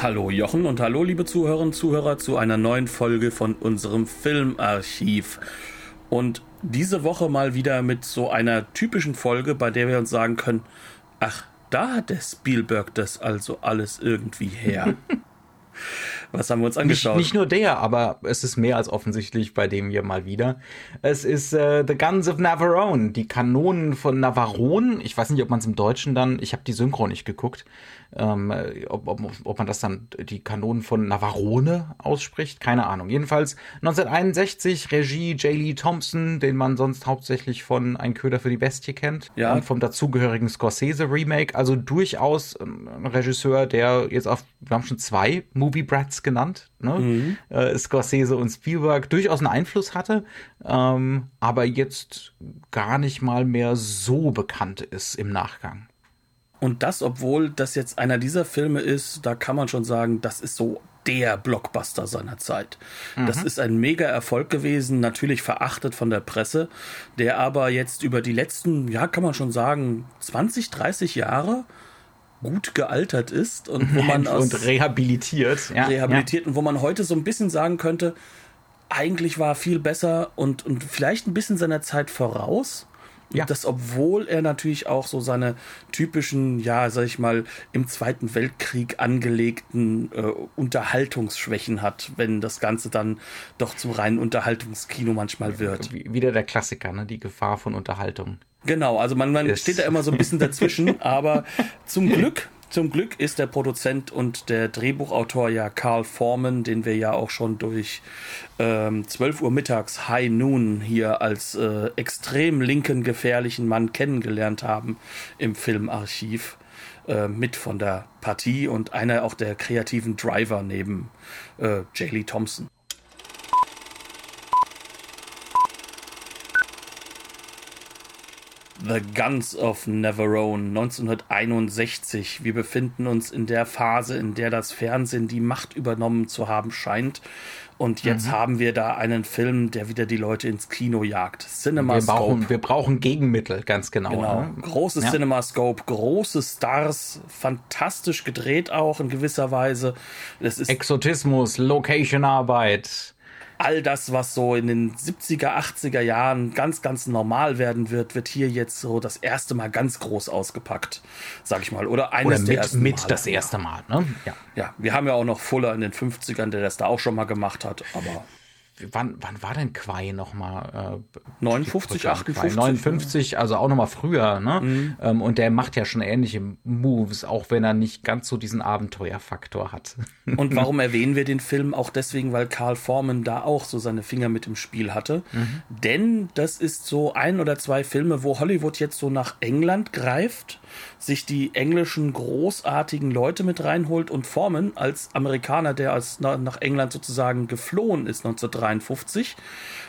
Hallo Jochen und hallo liebe Zuhörerinnen und Zuhörer zu einer neuen Folge von unserem Filmarchiv. Und diese Woche mal wieder mit so einer typischen Folge, bei der wir uns sagen können, ach, da hat der Spielberg das also alles irgendwie her. Was haben wir uns angeschaut? Nicht, nicht, nur der, aber es ist mehr als offensichtlich bei dem hier mal wieder. Es ist äh, The Guns of Navarone, die Kanonen von Navarone. Ich weiß nicht, ob man es im Deutschen dann, ich habe die Synchro nicht geguckt, ähm, ob, ob, ob man das dann die Kanonen von Navarone ausspricht, keine Ahnung. Jedenfalls 1961 Regie J. Lee Thompson, den man sonst hauptsächlich von Ein Köder für die Bestie kennt ja. und vom dazugehörigen Scorsese Remake. Also durchaus ein Regisseur, der jetzt auf, wir haben schon zwei Movie Brats genannt, ne? Mhm. Äh, Scorsese und Spielberg durchaus einen Einfluss hatte, ähm, aber jetzt gar nicht mal mehr so bekannt ist im Nachgang. Und das, obwohl das jetzt einer dieser Filme ist, da kann man schon sagen, das ist so der Blockbuster seiner Zeit. Mhm. Das ist ein mega Erfolg gewesen, natürlich verachtet von der Presse, der aber jetzt über die letzten, ja, kann man schon sagen, 20, 30 Jahre gut gealtert ist und wo man aus und rehabilitiert, ja, rehabilitiert ja. und wo man heute so ein bisschen sagen könnte, eigentlich war viel besser und, und vielleicht ein bisschen seiner Zeit voraus. Ja. Das, obwohl er natürlich auch so seine typischen, ja, sag ich mal, im Zweiten Weltkrieg angelegten äh, Unterhaltungsschwächen hat, wenn das Ganze dann doch zum reinen Unterhaltungskino manchmal wird. Wieder der Klassiker, ne? Die Gefahr von Unterhaltung. Genau, also man, man steht da immer so ein bisschen dazwischen, aber zum Glück zum Glück ist der Produzent und der Drehbuchautor ja Carl Forman, den wir ja auch schon durch ähm, 12 Uhr mittags High Noon hier als äh, extrem linken, gefährlichen Mann kennengelernt haben im Filmarchiv. Äh, mit von der Partie und einer auch der kreativen Driver neben äh, J. Lee Thompson. The Guns of Navarone 1961. Wir befinden uns in der Phase, in der das Fernsehen die Macht übernommen zu haben scheint. Und jetzt mhm. haben wir da einen Film, der wieder die Leute ins Kino jagt. CinemaScope. Wir brauchen, wir brauchen Gegenmittel, ganz genau. genau. Ne? Großes ja. CinemaScope, große Stars, fantastisch gedreht auch in gewisser Weise. Das ist Exotismus, Location-Arbeit all das, was so in den 70er, 80er Jahren ganz, ganz normal werden wird, wird hier jetzt so das erste Mal ganz groß ausgepackt, sag ich mal. Oder eines Oder mit, der ersten mit Mal. das erste Mal, ne? Ja. ja, wir haben ja auch noch Fuller in den 50ern, der das da auch schon mal gemacht hat, aber wann, wann war denn Quai nochmal? Äh, 59, 58. 59, also auch nochmal früher, ne? Mhm. Ähm, und der macht ja schon ähnliche Moves, auch wenn er nicht ganz so diesen Abenteuerfaktor hat. Und warum erwähnen wir den Film? Auch deswegen, weil Carl Forman da auch so seine Finger mit im Spiel hatte. Mhm. Denn das ist so ein oder zwei Filme, wo Hollywood jetzt so nach England greift sich die englischen großartigen Leute mit reinholt und Forman als Amerikaner, der als nach England sozusagen geflohen ist 1953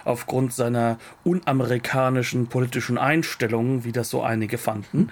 aufgrund seiner unamerikanischen politischen Einstellungen, wie das so einige fanden.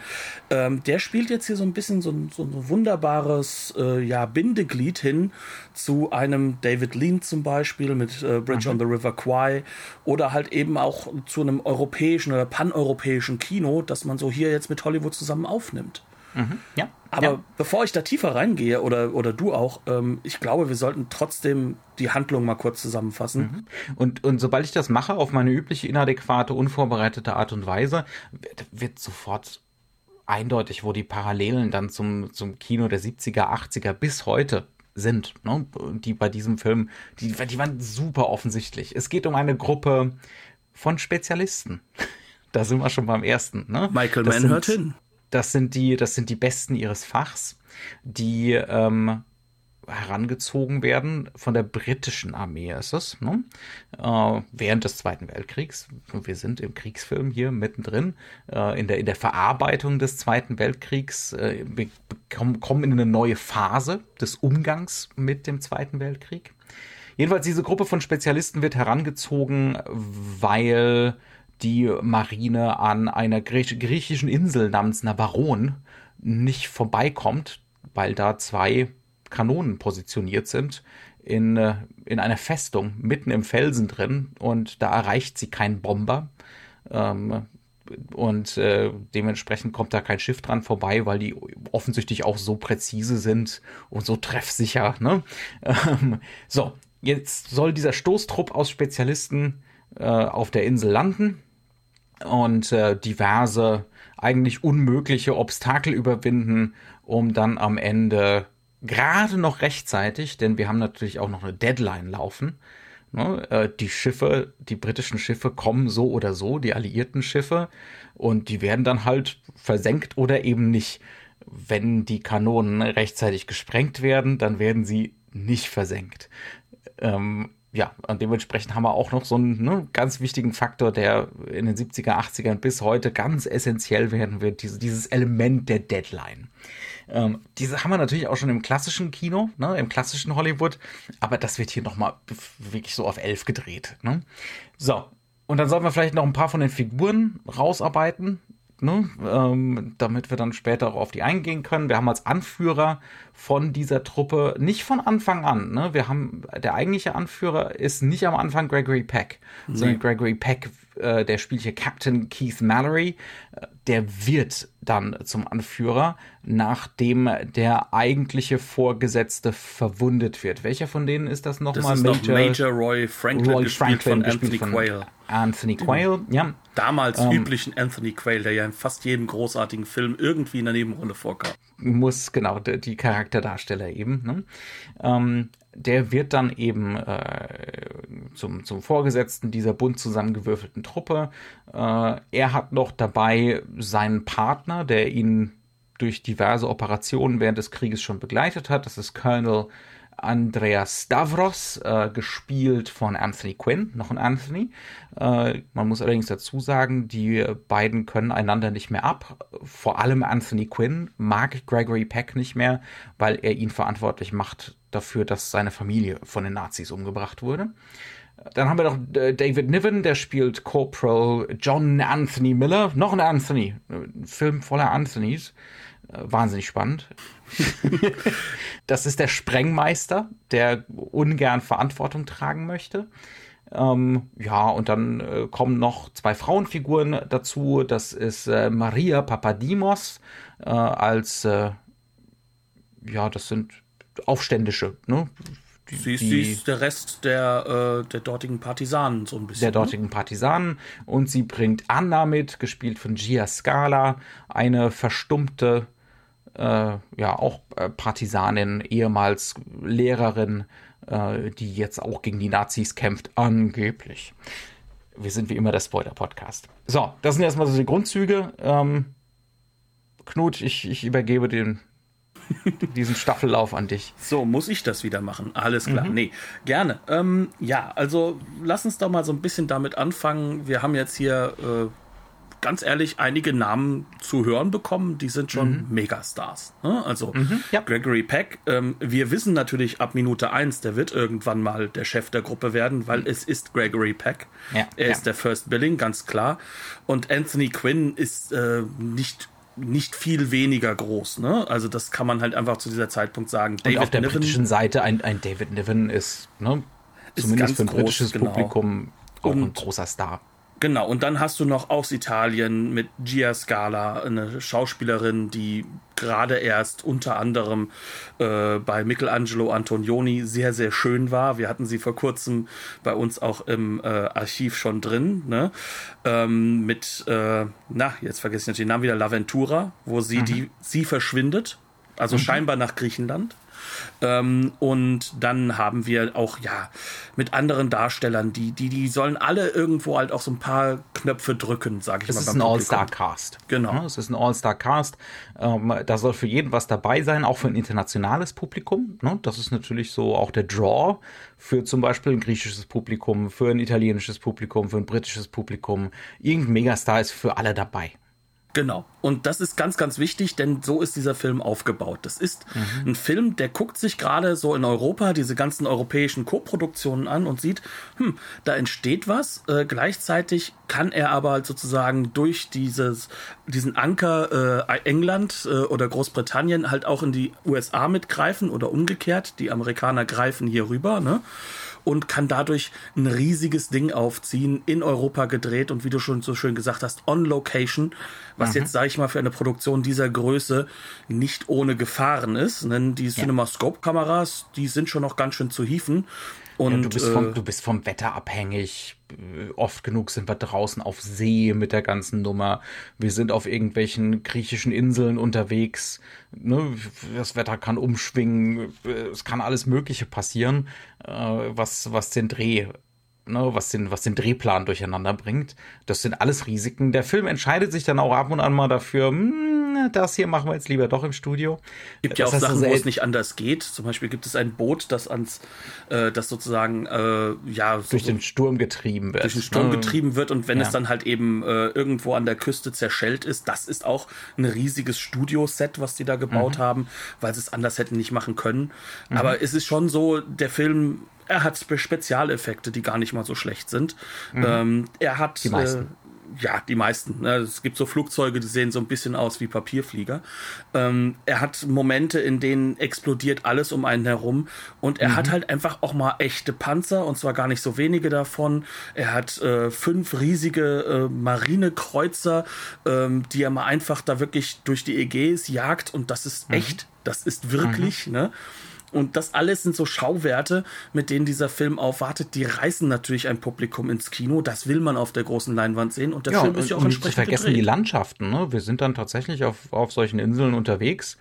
Ähm, der spielt jetzt hier so ein bisschen so ein, so ein wunderbares äh, ja, Bindeglied hin zu einem David Lean zum Beispiel mit äh, Bridge mhm. on the River Kwai oder halt eben auch zu einem europäischen oder paneuropäischen Kino, das man so hier jetzt mit Hollywood zusammen aufnimmt. Mhm. Ja. Aber ja. bevor ich da tiefer reingehe oder, oder du auch, ähm, ich glaube, wir sollten trotzdem die Handlung mal kurz zusammenfassen. Mhm. Und, und sobald ich das mache, auf meine übliche inadäquate, unvorbereitete Art und Weise, wird, wird sofort eindeutig, wo die Parallelen dann zum, zum Kino der 70er, 80er bis heute sind, ne? die bei diesem Film, die, die waren super offensichtlich. Es geht um eine Gruppe von Spezialisten. Da sind wir schon beim ersten. Ne? Michael das Mann hört hin. Das sind die, das sind die Besten ihres Fachs, die ähm, herangezogen werden von der britischen Armee ist es, ne? äh, während des Zweiten Weltkriegs. Wir sind im Kriegsfilm hier mittendrin, äh, in, der, in der Verarbeitung des Zweiten Weltkriegs. Äh, wir kommen, kommen in eine neue Phase des Umgangs mit dem Zweiten Weltkrieg. Jedenfalls diese Gruppe von Spezialisten wird herangezogen, weil die Marine an einer griechischen Insel namens Navarone nicht vorbeikommt, weil da zwei Kanonen positioniert sind in, äh, in einer Festung mitten im Felsen drin und da erreicht sie kein Bomber. Ähm, und äh, dementsprechend kommt da kein Schiff dran vorbei, weil die offensichtlich auch so präzise sind und so treffsicher. Ne? Ähm, so, jetzt soll dieser Stoßtrupp aus Spezialisten äh, auf der Insel landen und äh, diverse eigentlich unmögliche Obstakel überwinden, um dann am Ende gerade noch rechtzeitig, denn wir haben natürlich auch noch eine Deadline laufen. Ne? Äh, die Schiffe, die britischen Schiffe kommen so oder so, die alliierten Schiffe, und die werden dann halt versenkt oder eben nicht. Wenn die Kanonen rechtzeitig gesprengt werden, dann werden sie nicht versenkt. Ähm, ja, und dementsprechend haben wir auch noch so einen ne, ganz wichtigen Faktor, der in den 70er, 80ern bis heute ganz essentiell werden wird, diese, dieses Element der Deadline. Ähm, diese haben wir natürlich auch schon im klassischen Kino, ne, im klassischen Hollywood, aber das wird hier nochmal wirklich so auf elf gedreht. Ne? So, und dann sollten wir vielleicht noch ein paar von den Figuren rausarbeiten, ne, ähm, damit wir dann später auch auf die eingehen können. Wir haben als Anführer von dieser Truppe nicht von Anfang an. Ne, wir haben der eigentliche Anführer ist nicht am Anfang Gregory Peck, nee. sondern Gregory Peck äh, der spielt hier Captain Keith Mallory, der wird dann zum Anführer, nachdem der eigentliche Vorgesetzte verwundet wird. Welcher von denen ist das nochmal? Das ist Major, Major Roy Franklin, Roy gespielt Franklin, von Anthony von Quayle. Anthony Quayle, ja. Damals ähm, üblichen Anthony Quayle, der ja in fast jedem großartigen Film irgendwie in der Nebenrolle vorkam. Muss, genau, die, die Charakterdarsteller eben. Ne? Ähm, der wird dann eben äh, zum, zum Vorgesetzten dieser bunt zusammengewürfelten Truppe. Äh, er hat noch dabei seinen Partner, der ihn durch diverse Operationen während des Krieges schon begleitet hat. Das ist Colonel Andreas Stavros, äh, gespielt von Anthony Quinn, noch ein Anthony. Äh, man muss allerdings dazu sagen, die beiden können einander nicht mehr ab. Vor allem Anthony Quinn mag Gregory Peck nicht mehr, weil er ihn verantwortlich macht dafür, dass seine Familie von den Nazis umgebracht wurde. Dann haben wir noch äh, David Niven, der spielt Corporal John Anthony Miller. Noch ein Anthony. Ein Film voller Anthonys. Äh, wahnsinnig spannend. das ist der Sprengmeister, der ungern Verantwortung tragen möchte. Ähm, ja, und dann äh, kommen noch zwei Frauenfiguren dazu. Das ist äh, Maria Papadimos äh, als, äh, ja, das sind Aufständische, ne? Die, sie, ist, sie ist der Rest der, äh, der dortigen Partisanen, so ein bisschen. Der ne? dortigen Partisanen. Und sie bringt Anna mit, gespielt von Gia Scala, eine verstummte, ja, auch äh, Partisanin, ehemals Lehrerin, äh, die jetzt auch gegen die Nazis kämpft, angeblich. Wir sind wie immer der Spoiler-Podcast. So, das sind erstmal so die Grundzüge. Ähm, Knut, ich, ich übergebe den diesen Staffellauf an dich. So, muss ich das wieder machen? Alles klar. Mhm. Nee, gerne. Ähm, ja, also lass uns doch mal so ein bisschen damit anfangen. Wir haben jetzt hier äh, ganz ehrlich einige Namen zu hören bekommen, die sind schon mhm. Megastars. Ne? Also mhm, ja. Gregory Peck, ähm, wir wissen natürlich ab Minute 1, der wird irgendwann mal der Chef der Gruppe werden, weil es ist Gregory Peck. Ja, er ja. ist der First Billing, ganz klar. Und Anthony Quinn ist äh, nicht nicht viel weniger groß. Ne? Also das kann man halt einfach zu dieser Zeitpunkt sagen. David Und auf der Niven, britischen Seite ein, ein David Niven ist, ne, ist zumindest für ein britisches genau. Publikum auch Und ein großer Star. Genau, und dann hast du noch aus Italien mit Gia Scala, eine Schauspielerin, die gerade erst unter anderem äh, bei Michelangelo Antonioni sehr, sehr schön war. Wir hatten sie vor kurzem bei uns auch im äh, Archiv schon drin, ne? Ähm, mit, äh, na, jetzt vergesse ich natürlich den Namen wieder, Laventura, wo sie mhm. die, sie verschwindet, also mhm. scheinbar nach Griechenland. Ähm, und dann haben wir auch, ja, mit anderen Darstellern, die, die, die sollen alle irgendwo halt auch so ein paar Knöpfe drücken, sage ich es mal. Es ist ein All-Star-Cast. Genau. Ja, es ist ein All-Star-Cast. Ähm, da soll für jeden was dabei sein, auch für ein internationales Publikum. Ne? Das ist natürlich so auch der Draw für zum Beispiel ein griechisches Publikum, für ein italienisches Publikum, für ein britisches Publikum. Irgendein Megastar ist für alle dabei. Genau. Und das ist ganz, ganz wichtig, denn so ist dieser Film aufgebaut. Das ist mhm. ein Film, der guckt sich gerade so in Europa diese ganzen europäischen Koproduktionen an und sieht, hm, da entsteht was. Äh, gleichzeitig kann er aber halt sozusagen durch dieses, diesen Anker äh, England äh, oder Großbritannien halt auch in die USA mitgreifen oder umgekehrt. Die Amerikaner greifen hier rüber, ne? und kann dadurch ein riesiges Ding aufziehen, in Europa gedreht und wie du schon so schön gesagt hast, on Location, was mhm. jetzt, sage ich mal, für eine Produktion dieser Größe nicht ohne Gefahren ist. Denn die CinemaScope-Kameras, die sind schon noch ganz schön zu hieven. Und, ja, du, bist vom, äh, du bist vom Wetter abhängig. Oft genug sind wir draußen auf See mit der ganzen Nummer. Wir sind auf irgendwelchen griechischen Inseln unterwegs. Ne? Das Wetter kann umschwingen. Es kann alles Mögliche passieren, äh, was, was den Dreh ne, was den, was den Drehplan durcheinander bringt. Das sind alles Risiken. Der Film entscheidet sich dann auch ab und an mal dafür, mh, hm, das hier machen wir jetzt lieber doch im Studio. Gibt ja auch Sachen, wo es nicht anders geht. Zum Beispiel gibt es ein Boot, das ans, äh, das sozusagen, äh, ja, durch so, den Sturm getrieben wird. Durch den Sturm ne? getrieben wird und wenn ja. es dann halt eben äh, irgendwo an der Küste zerschellt ist, das ist auch ein riesiges Studioset, was die da gebaut mhm. haben, weil sie es anders hätten nicht machen können. Mhm. Aber es ist schon so, der Film er hat Spezialeffekte, die gar nicht mal so schlecht sind. Mhm. Ähm, er hat die meisten. Äh, ja, die meisten. Ne? Es gibt so Flugzeuge, die sehen so ein bisschen aus wie Papierflieger. Ähm, er hat Momente, in denen explodiert alles um einen herum. Und er mhm. hat halt einfach auch mal echte Panzer, und zwar gar nicht so wenige davon. Er hat äh, fünf riesige äh, Marinekreuzer, ähm, die er mal einfach da wirklich durch die Ägäis jagt. Und das ist mhm. echt. Das ist wirklich, mhm. ne? Und das alles sind so Schauwerte, mit denen dieser Film aufwartet. Die reißen natürlich ein Publikum ins Kino. Das will man auf der großen Leinwand sehen. Und der ja, Film ist ja auch entsprechend. Wir vergessen gedreht. die Landschaften. Ne? Wir sind dann tatsächlich auf, auf solchen Inseln unterwegs.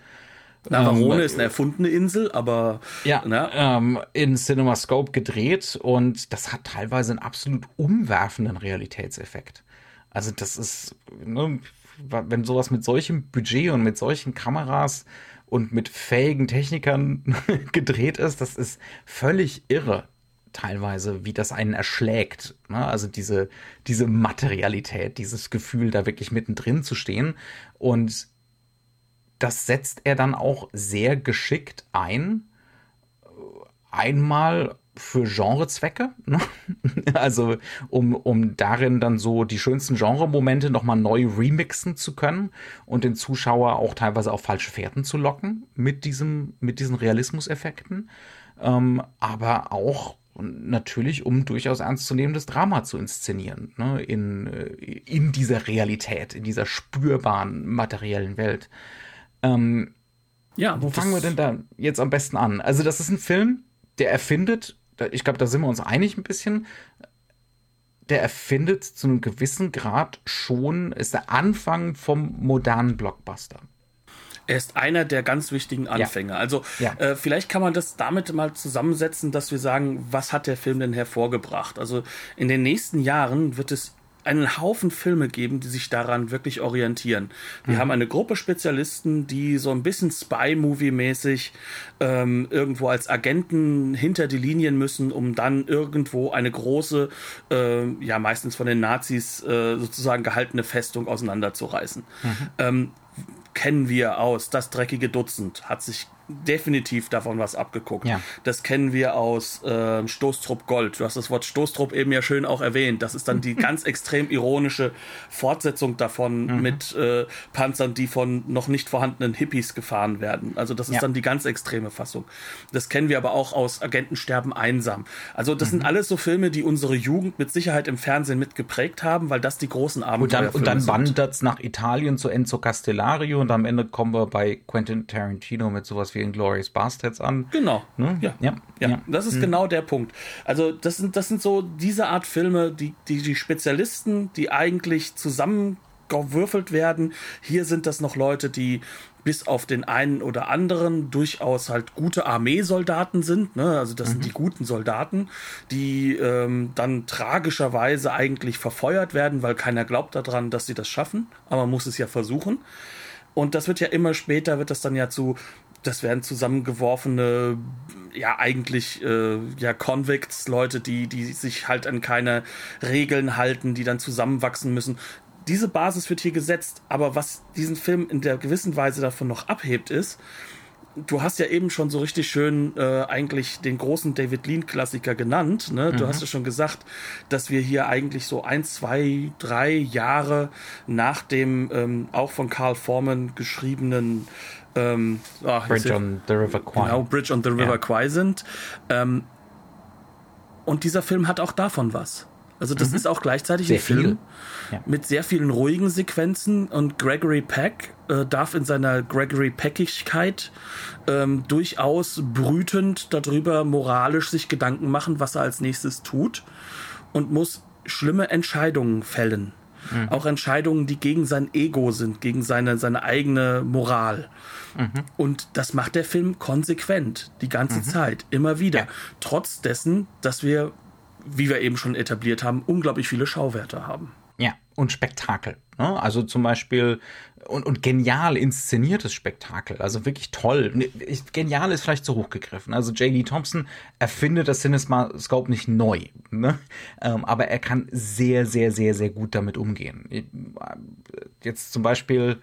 Navarone ähm, ist eine erfundene Insel, aber ja, ne? ähm, in CinemaScope gedreht und das hat teilweise einen absolut umwerfenden Realitätseffekt. Also das ist, ne, wenn sowas mit solchem Budget und mit solchen Kameras und mit fähigen Technikern gedreht ist, das ist völlig irre teilweise, wie das einen erschlägt. Ne? Also diese, diese Materialität, dieses Gefühl, da wirklich mittendrin zu stehen. Und das setzt er dann auch sehr geschickt ein. Einmal für Genrezwecke, ne? also um, um darin dann so die schönsten Genremomente nochmal neu remixen zu können und den Zuschauer auch teilweise auf falsche Fährten zu locken mit diesem, mit diesen Realismuseffekten, ähm, aber auch natürlich, um durchaus ernstzunehmendes Drama zu inszenieren, ne? in, äh, in dieser Realität, in dieser spürbaren materiellen Welt. Ähm, ja, wo fangen wir denn da jetzt am besten an? Also das ist ein Film, der erfindet ich glaube, da sind wir uns einig ein bisschen, der erfindet zu einem gewissen Grad schon, ist der Anfang vom modernen Blockbuster. Er ist einer der ganz wichtigen Anfänger. Ja. Also ja. Äh, vielleicht kann man das damit mal zusammensetzen, dass wir sagen, was hat der Film denn hervorgebracht? Also in den nächsten Jahren wird es einen Haufen Filme geben, die sich daran wirklich orientieren. Wir mhm. haben eine Gruppe Spezialisten, die so ein bisschen Spy-Movie-mäßig ähm, irgendwo als Agenten hinter die Linien müssen, um dann irgendwo eine große, äh, ja meistens von den Nazis äh, sozusagen gehaltene Festung auseinanderzureißen. Mhm. Ähm, kennen wir aus Das dreckige Dutzend, hat sich definitiv davon was abgeguckt. Ja. Das kennen wir aus äh, Stoßtrupp Gold. Du hast das Wort Stoßtrupp eben ja schön auch erwähnt. Das ist dann die ganz extrem ironische Fortsetzung davon mhm. mit äh, Panzern, die von noch nicht vorhandenen Hippies gefahren werden. Also das ist ja. dann die ganz extreme Fassung. Das kennen wir aber auch aus Agentensterben einsam. Also das mhm. sind alles so Filme, die unsere Jugend mit Sicherheit im Fernsehen mitgeprägt haben, weil das die großen Abenteuer Und dann, und dann wandert es nach Italien zu Enzo Castellario und am Ende kommen wir bei Quentin Tarantino mit sowas wie wie Glorious Bastards an. Genau. Ne? Ja. Ja. ja. ja. Das ist mhm. genau der Punkt. Also, das sind, das sind so diese Art Filme, die, die, die Spezialisten, die eigentlich zusammen gewürfelt werden. Hier sind das noch Leute, die bis auf den einen oder anderen durchaus halt gute Armeesoldaten sind. Ne? Also das mhm. sind die guten Soldaten, die ähm, dann tragischerweise eigentlich verfeuert werden, weil keiner glaubt daran, dass sie das schaffen. Aber man muss es ja versuchen. Und das wird ja immer später, wird das dann ja zu, das werden zusammengeworfene, ja eigentlich äh, ja Convicts, Leute, die, die sich halt an keine Regeln halten, die dann zusammenwachsen müssen diese Basis wird hier gesetzt, aber was diesen Film in der gewissen Weise davon noch abhebt, ist, du hast ja eben schon so richtig schön äh, eigentlich den großen David Lean-Klassiker genannt. Ne? Du mhm. hast ja schon gesagt, dass wir hier eigentlich so ein, zwei, drei Jahre nach dem ähm, auch von Carl Forman geschriebenen ähm, oh, Bridge on the River Kwai. Genau, Bridge on the River ja. Kwai sind. Ähm, und dieser Film hat auch davon was. Also das mhm. ist auch gleichzeitig sehr ein Film ja. mit sehr vielen ruhigen Sequenzen und Gregory Peck äh, darf in seiner Gregory Peckigkeit ähm, durchaus brütend darüber moralisch sich Gedanken machen, was er als nächstes tut und muss schlimme Entscheidungen fällen. Mhm. Auch Entscheidungen, die gegen sein Ego sind, gegen seine, seine eigene Moral. Mhm. Und das macht der Film konsequent, die ganze mhm. Zeit, immer wieder. Ja. Trotz dessen, dass wir wie wir eben schon etabliert haben, unglaublich viele Schauwerte haben. Ja, und Spektakel. Ne? Also zum Beispiel und, und genial inszeniertes Spektakel. Also wirklich toll. Genial ist vielleicht zu hoch gegriffen. Also J.D. Thompson erfindet das CinemaScope nicht neu. Ne? Ähm, aber er kann sehr, sehr, sehr, sehr gut damit umgehen. Jetzt zum Beispiel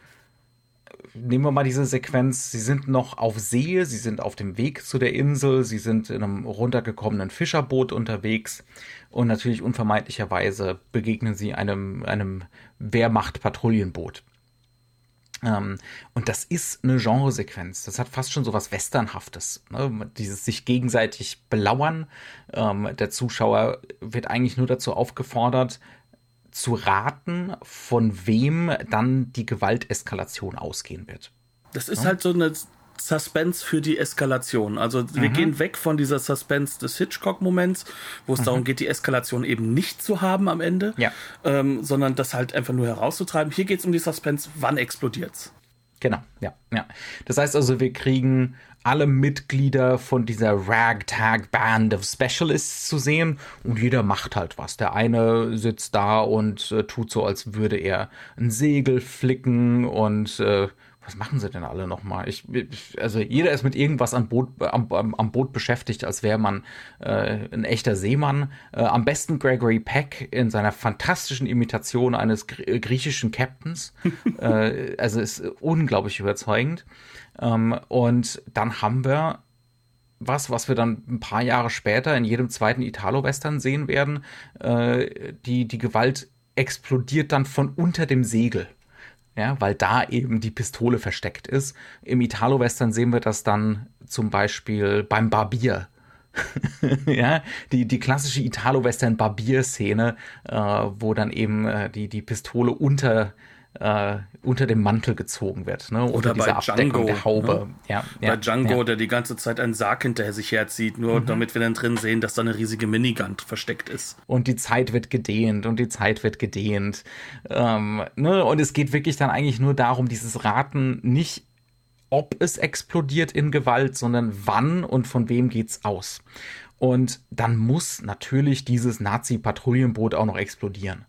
nehmen wir mal diese Sequenz, sie sind noch auf See, sie sind auf dem Weg zu der Insel, sie sind in einem runtergekommenen Fischerboot unterwegs und natürlich unvermeidlicherweise begegnen sie einem, einem Wehrmacht-Patrouillenboot. Ähm, und das ist eine Genresequenz. Das hat fast schon so was Westernhaftes. Ne? Dieses sich gegenseitig belauern. Ähm, der Zuschauer wird eigentlich nur dazu aufgefordert, zu raten, von wem dann die Gewalteskalation ausgehen wird. Das ist ja? halt so eine Suspense für die Eskalation. Also wir mhm. gehen weg von dieser Suspense des Hitchcock-Moments, wo es mhm. darum geht, die Eskalation eben nicht zu haben am Ende, ja. ähm, sondern das halt einfach nur herauszutreiben. Hier geht es um die Suspense, wann explodiert's. Genau, ja, ja. Das heißt also, wir kriegen alle Mitglieder von dieser Ragtag Band of Specialists zu sehen und jeder macht halt was. Der eine sitzt da und äh, tut so, als würde er ein Segel flicken und äh, was machen sie denn alle nochmal? Ich, also jeder ist mit irgendwas am Boot, am, am Boot beschäftigt, als wäre man äh, ein echter Seemann. Äh, am besten Gregory Peck in seiner fantastischen Imitation eines griechischen Captains. äh, also ist unglaublich überzeugend. Ähm, und dann haben wir was, was wir dann ein paar Jahre später in jedem zweiten Italo-Western sehen werden. Äh, die, die Gewalt explodiert dann von unter dem Segel. Ja, weil da eben die Pistole versteckt ist. Im Italo-Western sehen wir das dann zum Beispiel beim Barbier. ja, die, die klassische Italo-Western-Barbier-Szene, äh, wo dann eben äh, die, die Pistole unter äh, unter dem Mantel gezogen wird. Ne? Oder bei Django, der Haube. Ne? Ja, bei ja, Django, ja. der die ganze Zeit einen Sarg hinterher sich herzieht, nur mhm. damit wir dann drin sehen, dass da eine riesige Minigun versteckt ist. Und die Zeit wird gedehnt und die Zeit wird gedehnt. Ähm, ne? Und es geht wirklich dann eigentlich nur darum, dieses Raten nicht ob es explodiert in Gewalt, sondern wann und von wem geht's aus. Und dann muss natürlich dieses Nazi-Patrouillenboot auch noch explodieren.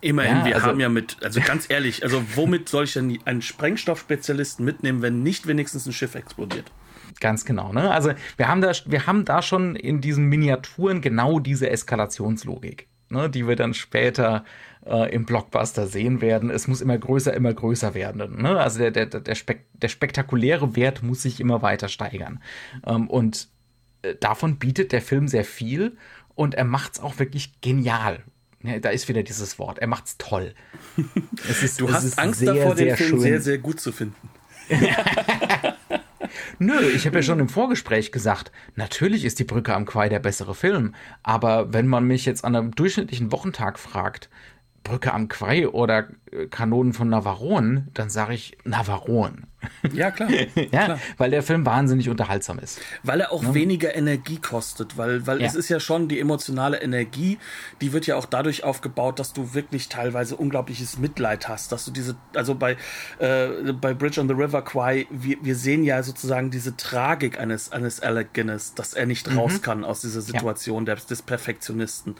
Immerhin, ja, wir also, haben ja mit, also ganz ehrlich, also womit soll ich denn einen Sprengstoffspezialisten mitnehmen, wenn nicht wenigstens ein Schiff explodiert? Ganz genau, ne? Also wir haben da, wir haben da schon in diesen Miniaturen genau diese Eskalationslogik, ne? die wir dann später äh, im Blockbuster sehen werden. Es muss immer größer, immer größer werden. Ne? Also der, der, der, spek der spektakuläre Wert muss sich immer weiter steigern. Ähm, und äh, davon bietet der Film sehr viel und er macht es auch wirklich genial. Ja, da ist wieder dieses Wort. Er macht's toll. Ist, du hast Angst sehr, davor, den Film schön. sehr, sehr gut zu finden. Nö, ich habe ja schon im Vorgespräch gesagt, natürlich ist die Brücke am Quai der bessere Film. Aber wenn man mich jetzt an einem durchschnittlichen Wochentag fragt, Brücke am Quai oder Kanonen von Navarone, dann sage ich Navarone. Ja, klar. ja, klar. weil der Film wahnsinnig unterhaltsam ist. Weil er auch ja. weniger Energie kostet, weil, weil ja. es ist ja schon die emotionale Energie, die wird ja auch dadurch aufgebaut, dass du wirklich teilweise unglaubliches Mitleid hast, dass du diese, also bei, äh, bei Bridge on the River Kwai, wir, wir sehen ja sozusagen diese Tragik eines, eines Alec Guinness, dass er nicht raus mhm. kann aus dieser Situation ja. des, des Perfektionisten,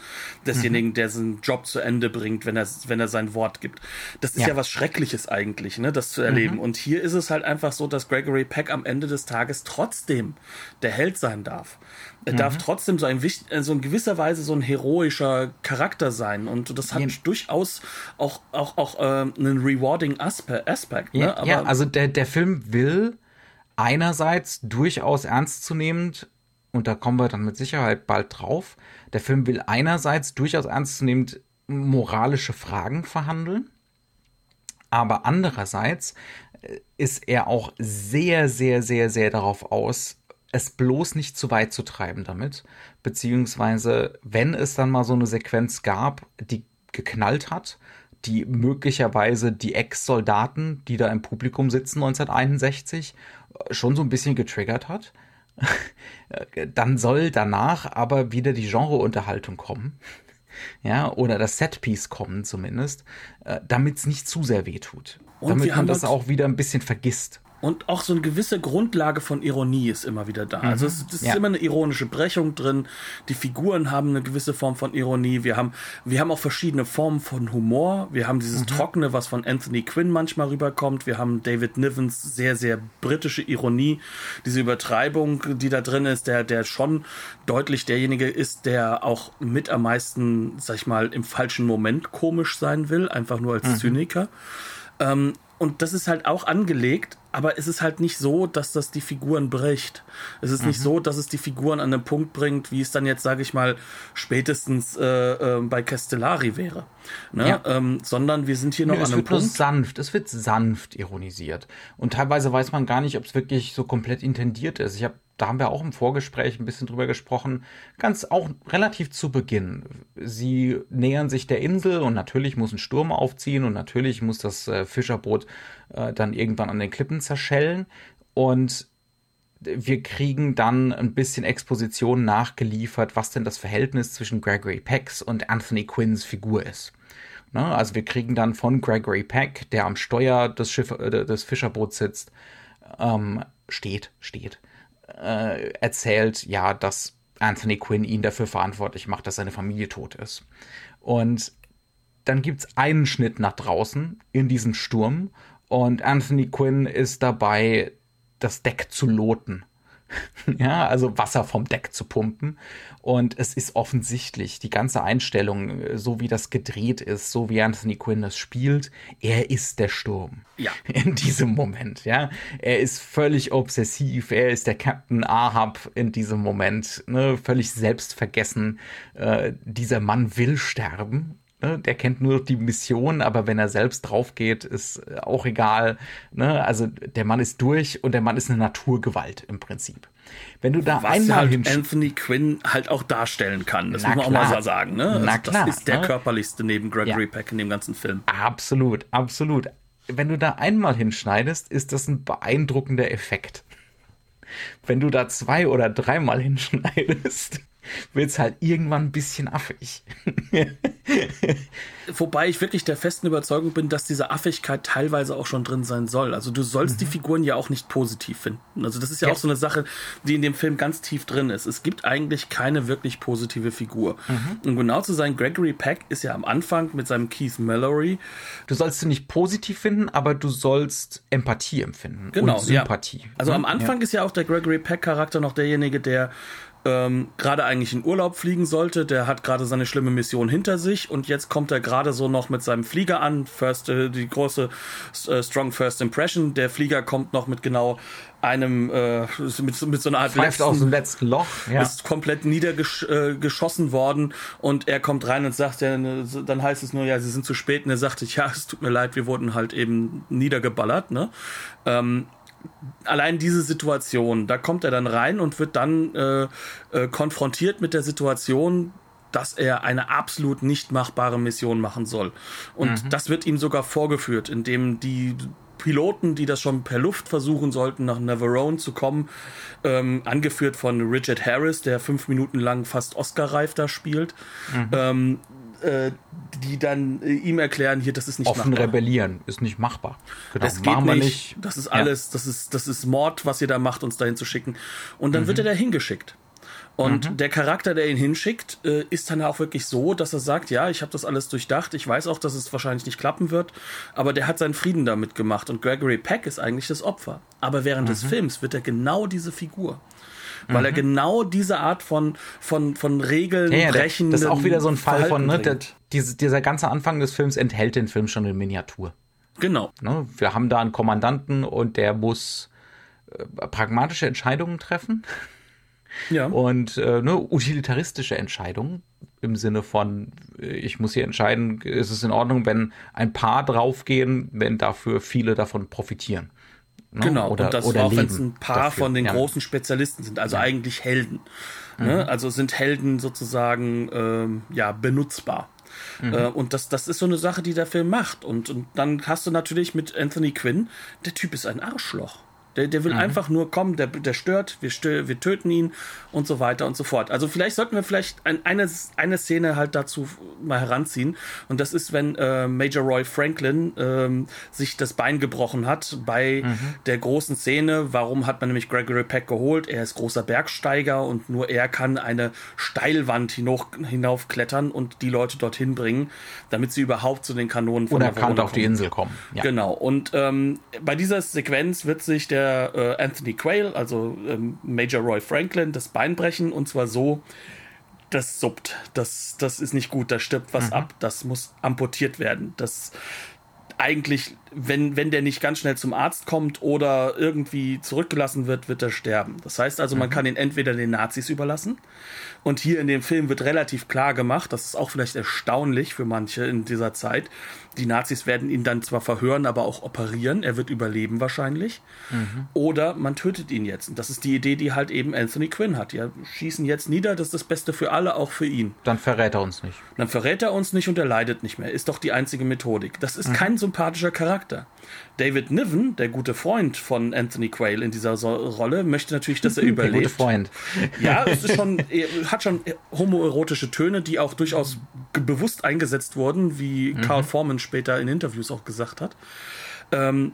desjenigen, mhm. der seinen Job zu Ende bringt, wenn er, wenn er sein Wort gibt. Das ist ja, was Schreckliches eigentlich, ne, das zu erleben. Mhm. Und hier ist es halt einfach so, dass Gregory Peck am Ende des Tages trotzdem der Held sein darf. Er mhm. darf trotzdem so ein, äh, so in gewisser Weise so ein heroischer Charakter sein. Und das hat ja. durchaus auch, auch, auch äh, einen rewarding Aspe Aspekt. Ne? Ja, ja, also der, der Film will einerseits durchaus ernstzunehmend, und da kommen wir dann mit Sicherheit bald drauf, der Film will einerseits durchaus ernstzunehmend moralische Fragen verhandeln, aber andererseits ist er auch sehr, sehr, sehr, sehr darauf aus, es bloß nicht zu weit zu treiben damit. Beziehungsweise, wenn es dann mal so eine Sequenz gab, die geknallt hat, die möglicherweise die Ex-Soldaten, die da im Publikum sitzen 1961, schon so ein bisschen getriggert hat, dann soll danach aber wieder die Genreunterhaltung kommen. Ja, oder das Setpiece kommen zumindest, äh, damit es nicht zu sehr wehtut. Und damit man das auch wieder ein bisschen vergisst. Und auch so eine gewisse Grundlage von Ironie ist immer wieder da. Also mhm. Also es, es ist ja. immer eine ironische Brechung drin. Die Figuren haben eine gewisse Form von Ironie. Wir haben, wir haben auch verschiedene Formen von Humor. Wir haben dieses mhm. Trockene, was von Anthony Quinn manchmal rüberkommt. Wir haben David Nivens sehr, sehr britische Ironie. Diese Übertreibung, die da drin ist, der, der schon deutlich derjenige ist, der auch mit am meisten, sag ich mal, im falschen Moment komisch sein will. Einfach nur als mhm. Zyniker. Ähm, und das ist halt auch angelegt, aber es ist halt nicht so, dass das die Figuren bricht. Es ist mhm. nicht so, dass es die Figuren an einen Punkt bringt, wie es dann jetzt, sage ich mal, spätestens äh, äh, bei Castellari wäre. Ne? Ja. Ähm, sondern wir sind hier noch Nö, an einem Punkt. Es wird sanft, es wird sanft ironisiert. Und teilweise weiß man gar nicht, ob es wirklich so komplett intendiert ist. Ich habe da haben wir auch im Vorgespräch ein bisschen drüber gesprochen, ganz auch relativ zu Beginn. Sie nähern sich der Insel und natürlich muss ein Sturm aufziehen und natürlich muss das äh, Fischerboot äh, dann irgendwann an den Klippen zerschellen und wir kriegen dann ein bisschen Exposition nachgeliefert, was denn das Verhältnis zwischen Gregory Pecks und Anthony Quinns Figur ist. Ne? Also wir kriegen dann von Gregory Peck, der am Steuer des, Schiff, äh, des Fischerboots sitzt, ähm, steht, steht, äh, erzählt, ja, dass Anthony Quinn ihn dafür verantwortlich macht, dass seine Familie tot ist. Und dann gibt es einen Schnitt nach draußen in diesen Sturm und Anthony Quinn ist dabei, das Deck zu loten. ja, also Wasser vom Deck zu pumpen. Und es ist offensichtlich, die ganze Einstellung, so wie das gedreht ist, so wie Anthony Quinn das spielt, er ist der Sturm. Ja. In diesem Moment, ja. Er ist völlig obsessiv, er ist der Captain Ahab in diesem Moment, ne, völlig selbstvergessen. Äh, dieser Mann will sterben Ne, der kennt nur die Mission, aber wenn er selbst drauf geht, ist auch egal. Ne? Also der Mann ist durch und der Mann ist eine Naturgewalt im Prinzip. Wenn du da Was einmal halt Anthony Quinn halt auch darstellen kann, das Na muss man klar. auch mal so sagen. Ne? Also Na klar, das ist der ne? körperlichste neben Gregory ja. Peck in dem ganzen Film. Absolut, absolut. Wenn du da einmal hinschneidest, ist das ein beeindruckender Effekt. Wenn du da zwei oder dreimal hinschneidest, wird es halt irgendwann ein bisschen affig. Wobei ich wirklich der festen Überzeugung bin, dass diese Affigkeit teilweise auch schon drin sein soll. Also du sollst mhm. die Figuren ja auch nicht positiv finden. Also das ist ja, ja, auch so eine Sache, die in dem Film ganz tief drin ist. Es gibt eigentlich keine wirklich positive Figur. Mhm. Um genau zu sein, Gregory Peck ist ja am Anfang mit seinem Keith Mallory. Du sollst sie nicht positiv finden, aber du sollst Empathie empfinden. Genau. Und Sympathie. Ja. Also am Anfang ja. ist ja auch der Gregory Peck Charakter noch derjenige, der ähm, gerade eigentlich in Urlaub fliegen sollte. Der hat gerade seine schlimme Mission hinter sich und jetzt kommt er gerade so noch mit seinem Flieger an. First, äh, die große äh, Strong First Impression. Der Flieger kommt noch mit genau einem äh, mit, mit so einer Art letzten, aus dem letzten Loch ja. ist komplett niedergeschossen äh, worden und er kommt rein und sagt ja, dann heißt es nur ja sie sind zu spät und er sagte ja es tut mir leid wir wurden halt eben niedergeballert ne ähm, allein diese Situation, da kommt er dann rein und wird dann äh, äh, konfrontiert mit der Situation, dass er eine absolut nicht machbare Mission machen soll. Und mhm. das wird ihm sogar vorgeführt, indem die Piloten, die das schon per Luft versuchen sollten, nach Navarone zu kommen, ähm, angeführt von Richard Harris, der fünf Minuten lang fast Oscar-reif da spielt. Mhm. Ähm, äh, die dann äh, ihm erklären, hier, das ist nicht Offen machbar. rebellieren, ist nicht machbar. Genau, das geht nicht. nicht. Das ist alles, ja. das ist, das ist Mord, was ihr da macht, uns dahin zu schicken. Und dann mhm. wird er da hingeschickt. Und mhm. der Charakter, der ihn hinschickt, äh, ist dann auch wirklich so, dass er sagt, ja, ich habe das alles durchdacht, ich weiß auch, dass es wahrscheinlich nicht klappen wird, aber der hat seinen Frieden damit gemacht. Und Gregory Peck ist eigentlich das Opfer. Aber während mhm. des Films wird er genau diese Figur weil er mhm. genau diese Art von, von, von Regeln ja, ja, brechen. Das ist auch wieder so ein Fall Verhalten von, ne, der, diese, dieser ganze Anfang des Films enthält den Film schon in Miniatur. Genau. Ne, wir haben da einen Kommandanten und der muss äh, pragmatische Entscheidungen treffen. Ja. Und äh, ne, utilitaristische Entscheidungen im Sinne von, äh, ich muss hier entscheiden, ist es in Ordnung, wenn ein paar draufgehen, wenn dafür viele davon profitieren. Ne? Genau, oder, und das oder auch wenn es ein paar dafür, von den ja. großen Spezialisten sind, also ja. eigentlich Helden. Mhm. Ne? Also sind Helden sozusagen ähm, ja benutzbar. Mhm. Äh, und das, das ist so eine Sache, die der Film macht. Und, und dann hast du natürlich mit Anthony Quinn, der Typ ist ein Arschloch. Der, der will mhm. einfach nur kommen, der, der stört, wir, stör, wir töten ihn und so weiter und so fort. Also vielleicht sollten wir vielleicht ein, eine, eine Szene halt dazu mal heranziehen. Und das ist, wenn äh, Major Roy Franklin ähm, sich das Bein gebrochen hat bei mhm. der großen Szene. Warum hat man nämlich Gregory Peck geholt? Er ist großer Bergsteiger und nur er kann eine Steilwand hinauf, hinaufklettern und die Leute dorthin bringen, damit sie überhaupt zu den Kanonen von Unerkannt auf die Insel kommen. Ja. Genau. Und ähm, bei dieser Sequenz wird sich der der äh, Anthony Quayle, also ähm, Major Roy Franklin, das Bein brechen und zwar so, das suppt, das, das ist nicht gut, da stirbt was mhm. ab, das muss amputiert werden. Das eigentlich, wenn, wenn der nicht ganz schnell zum Arzt kommt oder irgendwie zurückgelassen wird, wird er sterben. Das heißt also, man mhm. kann ihn entweder den Nazis überlassen und hier in dem Film wird relativ klar gemacht, das ist auch vielleicht erstaunlich für manche in dieser Zeit. Die Nazis werden ihn dann zwar verhören, aber auch operieren. Er wird überleben wahrscheinlich. Mhm. Oder man tötet ihn jetzt. Und das ist die Idee, die halt eben Anthony Quinn hat. Ja, schießen jetzt nieder, das ist das Beste für alle, auch für ihn. Dann verrät er uns nicht. Dann verrät er uns nicht und er leidet nicht mehr. Ist doch die einzige Methodik. Das ist mhm. kein sympathischer Charakter. David Niven, der gute Freund von Anthony Quayle in dieser so Rolle, möchte natürlich, dass er überlebt. Der gute Freund. Ja, es ist schon, hat schon homoerotische Töne, die auch durchaus bewusst eingesetzt wurden, wie mhm. Carl Foreman später in Interviews auch gesagt hat. Ähm,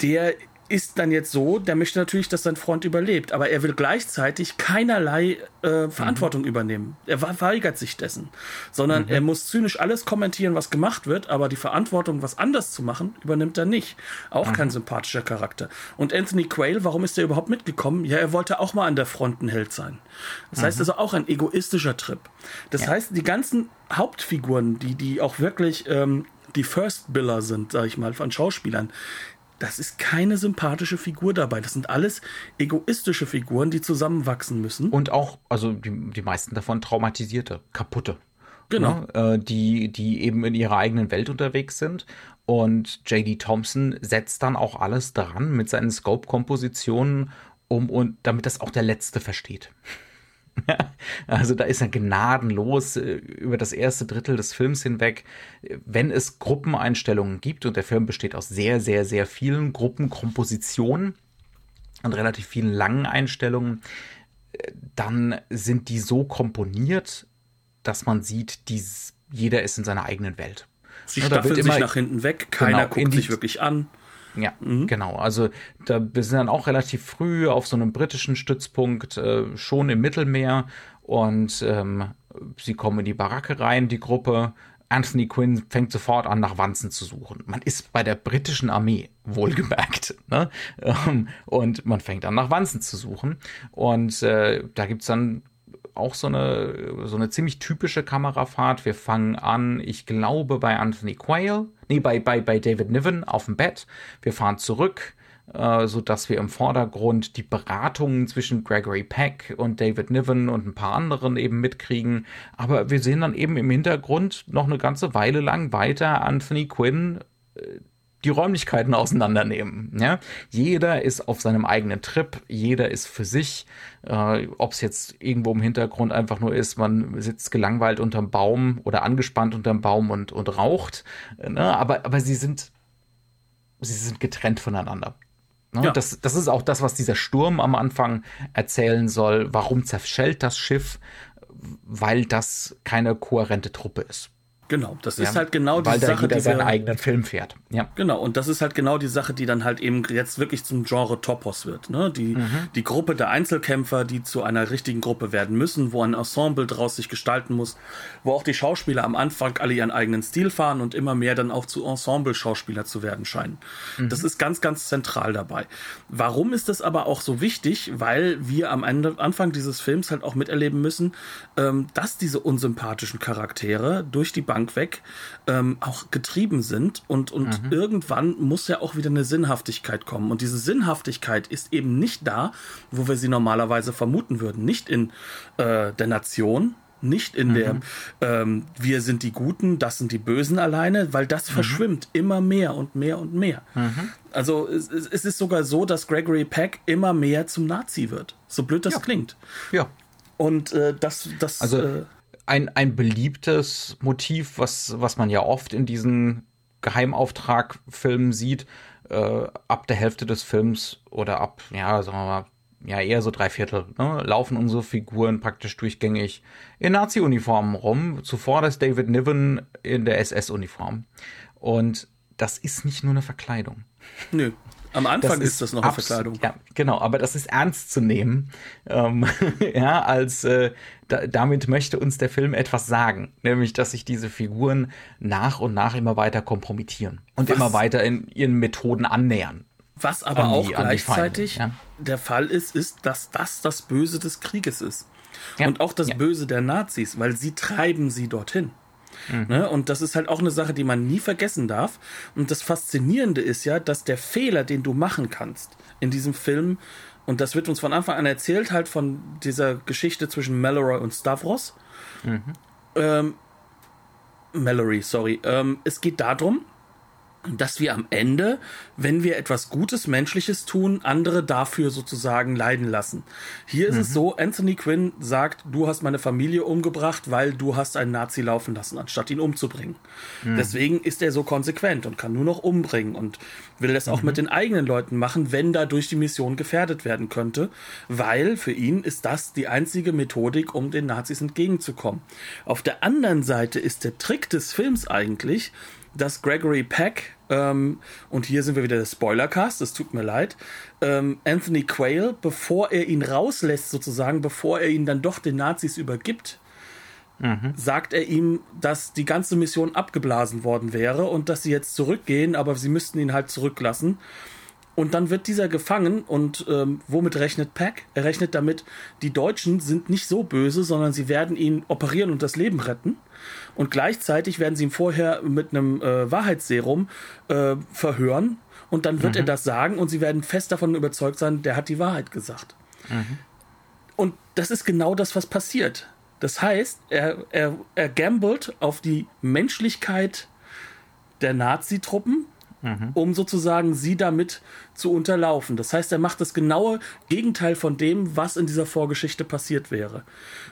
der ist dann jetzt so, der möchte natürlich, dass sein Freund überlebt, aber er will gleichzeitig keinerlei äh, Verantwortung mhm. übernehmen. Er weigert sich dessen, sondern mhm. er muss zynisch alles kommentieren, was gemacht wird, aber die Verantwortung, was anders zu machen, übernimmt er nicht. Auch mhm. kein sympathischer Charakter. Und Anthony Quayle, warum ist er überhaupt mitgekommen? Ja, er wollte auch mal an der Front ein Held sein. Das heißt mhm. also auch ein egoistischer Trip. Das ja. heißt, die ganzen Hauptfiguren, die, die auch wirklich ähm, die First Biller sind, sag ich mal, von Schauspielern, das ist keine sympathische Figur dabei. Das sind alles egoistische Figuren, die zusammenwachsen müssen. Und auch, also die, die meisten davon traumatisierte, kaputte. Genau. Ne? Äh, die, die eben in ihrer eigenen Welt unterwegs sind. Und J.D. Thompson setzt dann auch alles daran mit seinen Scope-Kompositionen, um und damit das auch der Letzte versteht. also da ist er gnadenlos äh, über das erste Drittel des Films hinweg. Wenn es Gruppeneinstellungen gibt, und der Film besteht aus sehr, sehr, sehr vielen Gruppenkompositionen und relativ vielen langen Einstellungen, äh, dann sind die so komponiert, dass man sieht, dies, jeder ist in seiner eigenen Welt. Sie staffeln sich nach hinten weg, keiner genau, guckt sich wirklich an. Ja, mhm. genau. Also da, wir sind dann auch relativ früh auf so einem britischen Stützpunkt, äh, schon im Mittelmeer. Und ähm, sie kommen in die Baracke rein, die Gruppe. Anthony Quinn fängt sofort an, nach Wanzen zu suchen. Man ist bei der britischen Armee, wohlgemerkt. Ne? Ähm, und man fängt an, nach Wanzen zu suchen. Und äh, da gibt's dann auch so eine, so eine ziemlich typische Kamerafahrt. Wir fangen an, ich glaube, bei Anthony Quayle, nee, bei, bei, bei David Niven auf dem Bett. Wir fahren zurück, äh, so dass wir im Vordergrund die Beratungen zwischen Gregory Peck und David Niven und ein paar anderen eben mitkriegen. Aber wir sehen dann eben im Hintergrund noch eine ganze Weile lang weiter Anthony Quinn, äh, die Räumlichkeiten auseinandernehmen. Ja? Jeder ist auf seinem eigenen Trip, jeder ist für sich, äh, ob es jetzt irgendwo im Hintergrund einfach nur ist, man sitzt gelangweilt unterm Baum oder angespannt unterm Baum und, und raucht. Ne? Aber, aber sie sind sie sind getrennt voneinander. Ne? Ja. Das, das ist auch das, was dieser Sturm am Anfang erzählen soll. Warum zerschellt das Schiff? Weil das keine kohärente Truppe ist. Genau, das ist halt genau die Sache, Weil jeder seinen eigenen Film fährt. Ja. Genau, und das ist halt genau die Sache, die dann halt eben jetzt wirklich zum Genre Topos wird. Ne? Die, mhm. die Gruppe der Einzelkämpfer, die zu einer richtigen Gruppe werden müssen, wo ein Ensemble draus sich gestalten muss, wo auch die Schauspieler am Anfang alle ihren eigenen Stil fahren und immer mehr dann auch zu Ensemble-Schauspieler zu werden scheinen. Mhm. Das ist ganz, ganz zentral dabei. Warum ist das aber auch so wichtig? Weil wir am Ende, Anfang dieses Films halt auch miterleben müssen, ähm, dass diese unsympathischen Charaktere durch die Bank weg ähm, auch getrieben sind und, und mhm. irgendwann muss ja auch wieder eine Sinnhaftigkeit kommen. Und diese Sinnhaftigkeit ist eben nicht da, wo wir sie normalerweise vermuten würden. Nicht in äh, der Nation, nicht in mhm. der ähm, wir sind die Guten, das sind die Bösen alleine, weil das mhm. verschwimmt immer mehr und mehr und mehr. Mhm. Also es, es, ist sogar so, dass Gregory Peck immer mehr zum Nazi wird. So blöd das ja. klingt. Ja. Und äh, das, das. Also äh, ein, ein beliebtes Motiv, was, was man ja oft in diesen Geheimauftrag-Filmen sieht, äh, ab der Hälfte des Films oder ab, ja, sagen wir mal, ja, eher so drei Viertel, ne, laufen unsere Figuren praktisch durchgängig in Nazi-Uniformen rum. Zuvor ist David Niven in der SS-Uniform. Und das ist nicht nur eine Verkleidung. Nö. Am Anfang ist, ist, das noch eine Verkleidung. Ja, genau, aber das ist ernst zu nehmen. Ähm, ja, als äh, da, damit möchte uns der Film etwas sagen, nämlich, dass sich diese Figuren nach und nach immer weiter kompromittieren und Was? immer weiter in ihren Methoden annähern. Was aber die, auch gleichzeitig Feinde, ja. der Fall ist, ist, dass das das Böse des Krieges ist. Ja. Und auch das. Böse der Nazis, weil sie treiben sie dorthin. Mhm. Ne? Und das ist halt auch eine Sache, die man nie vergessen darf. Und das Faszinierende ist ja, dass der Fehler, den du machen kannst in diesem Film, und das wird uns von Anfang an erzählt, halt von dieser Geschichte zwischen Mallory und Stavros. Mhm. Ähm, Mallory, sorry. Ähm, es geht darum, dass wir am Ende, wenn wir etwas Gutes, Menschliches tun, andere dafür sozusagen leiden lassen. Hier ist mhm. es so, Anthony Quinn sagt, du hast meine Familie umgebracht, weil du hast einen Nazi laufen lassen, anstatt ihn umzubringen. Mhm. Deswegen ist er so konsequent und kann nur noch umbringen und will das auch mhm. mit den eigenen Leuten machen, wenn dadurch die Mission gefährdet werden könnte, weil für ihn ist das die einzige Methodik, um den Nazis entgegenzukommen. Auf der anderen Seite ist der Trick des Films eigentlich, dass Gregory Peck, ähm, und hier sind wir wieder der Spoilercast, es tut mir leid, ähm, Anthony Quayle, bevor er ihn rauslässt, sozusagen, bevor er ihn dann doch den Nazis übergibt, mhm. sagt er ihm, dass die ganze Mission abgeblasen worden wäre und dass sie jetzt zurückgehen, aber sie müssten ihn halt zurücklassen. Und dann wird dieser gefangen und ähm, womit rechnet Peck? Er rechnet damit, die Deutschen sind nicht so böse, sondern sie werden ihn operieren und das Leben retten. Und gleichzeitig werden sie ihn vorher mit einem äh, Wahrheitsserum äh, verhören und dann wird mhm. er das sagen und sie werden fest davon überzeugt sein, der hat die Wahrheit gesagt. Mhm. Und das ist genau das, was passiert. Das heißt, er, er, er gambelt auf die Menschlichkeit der Nazi-Truppen mhm. um sozusagen sie damit zu unterlaufen. Das heißt, er macht das genaue Gegenteil von dem, was in dieser Vorgeschichte passiert wäre.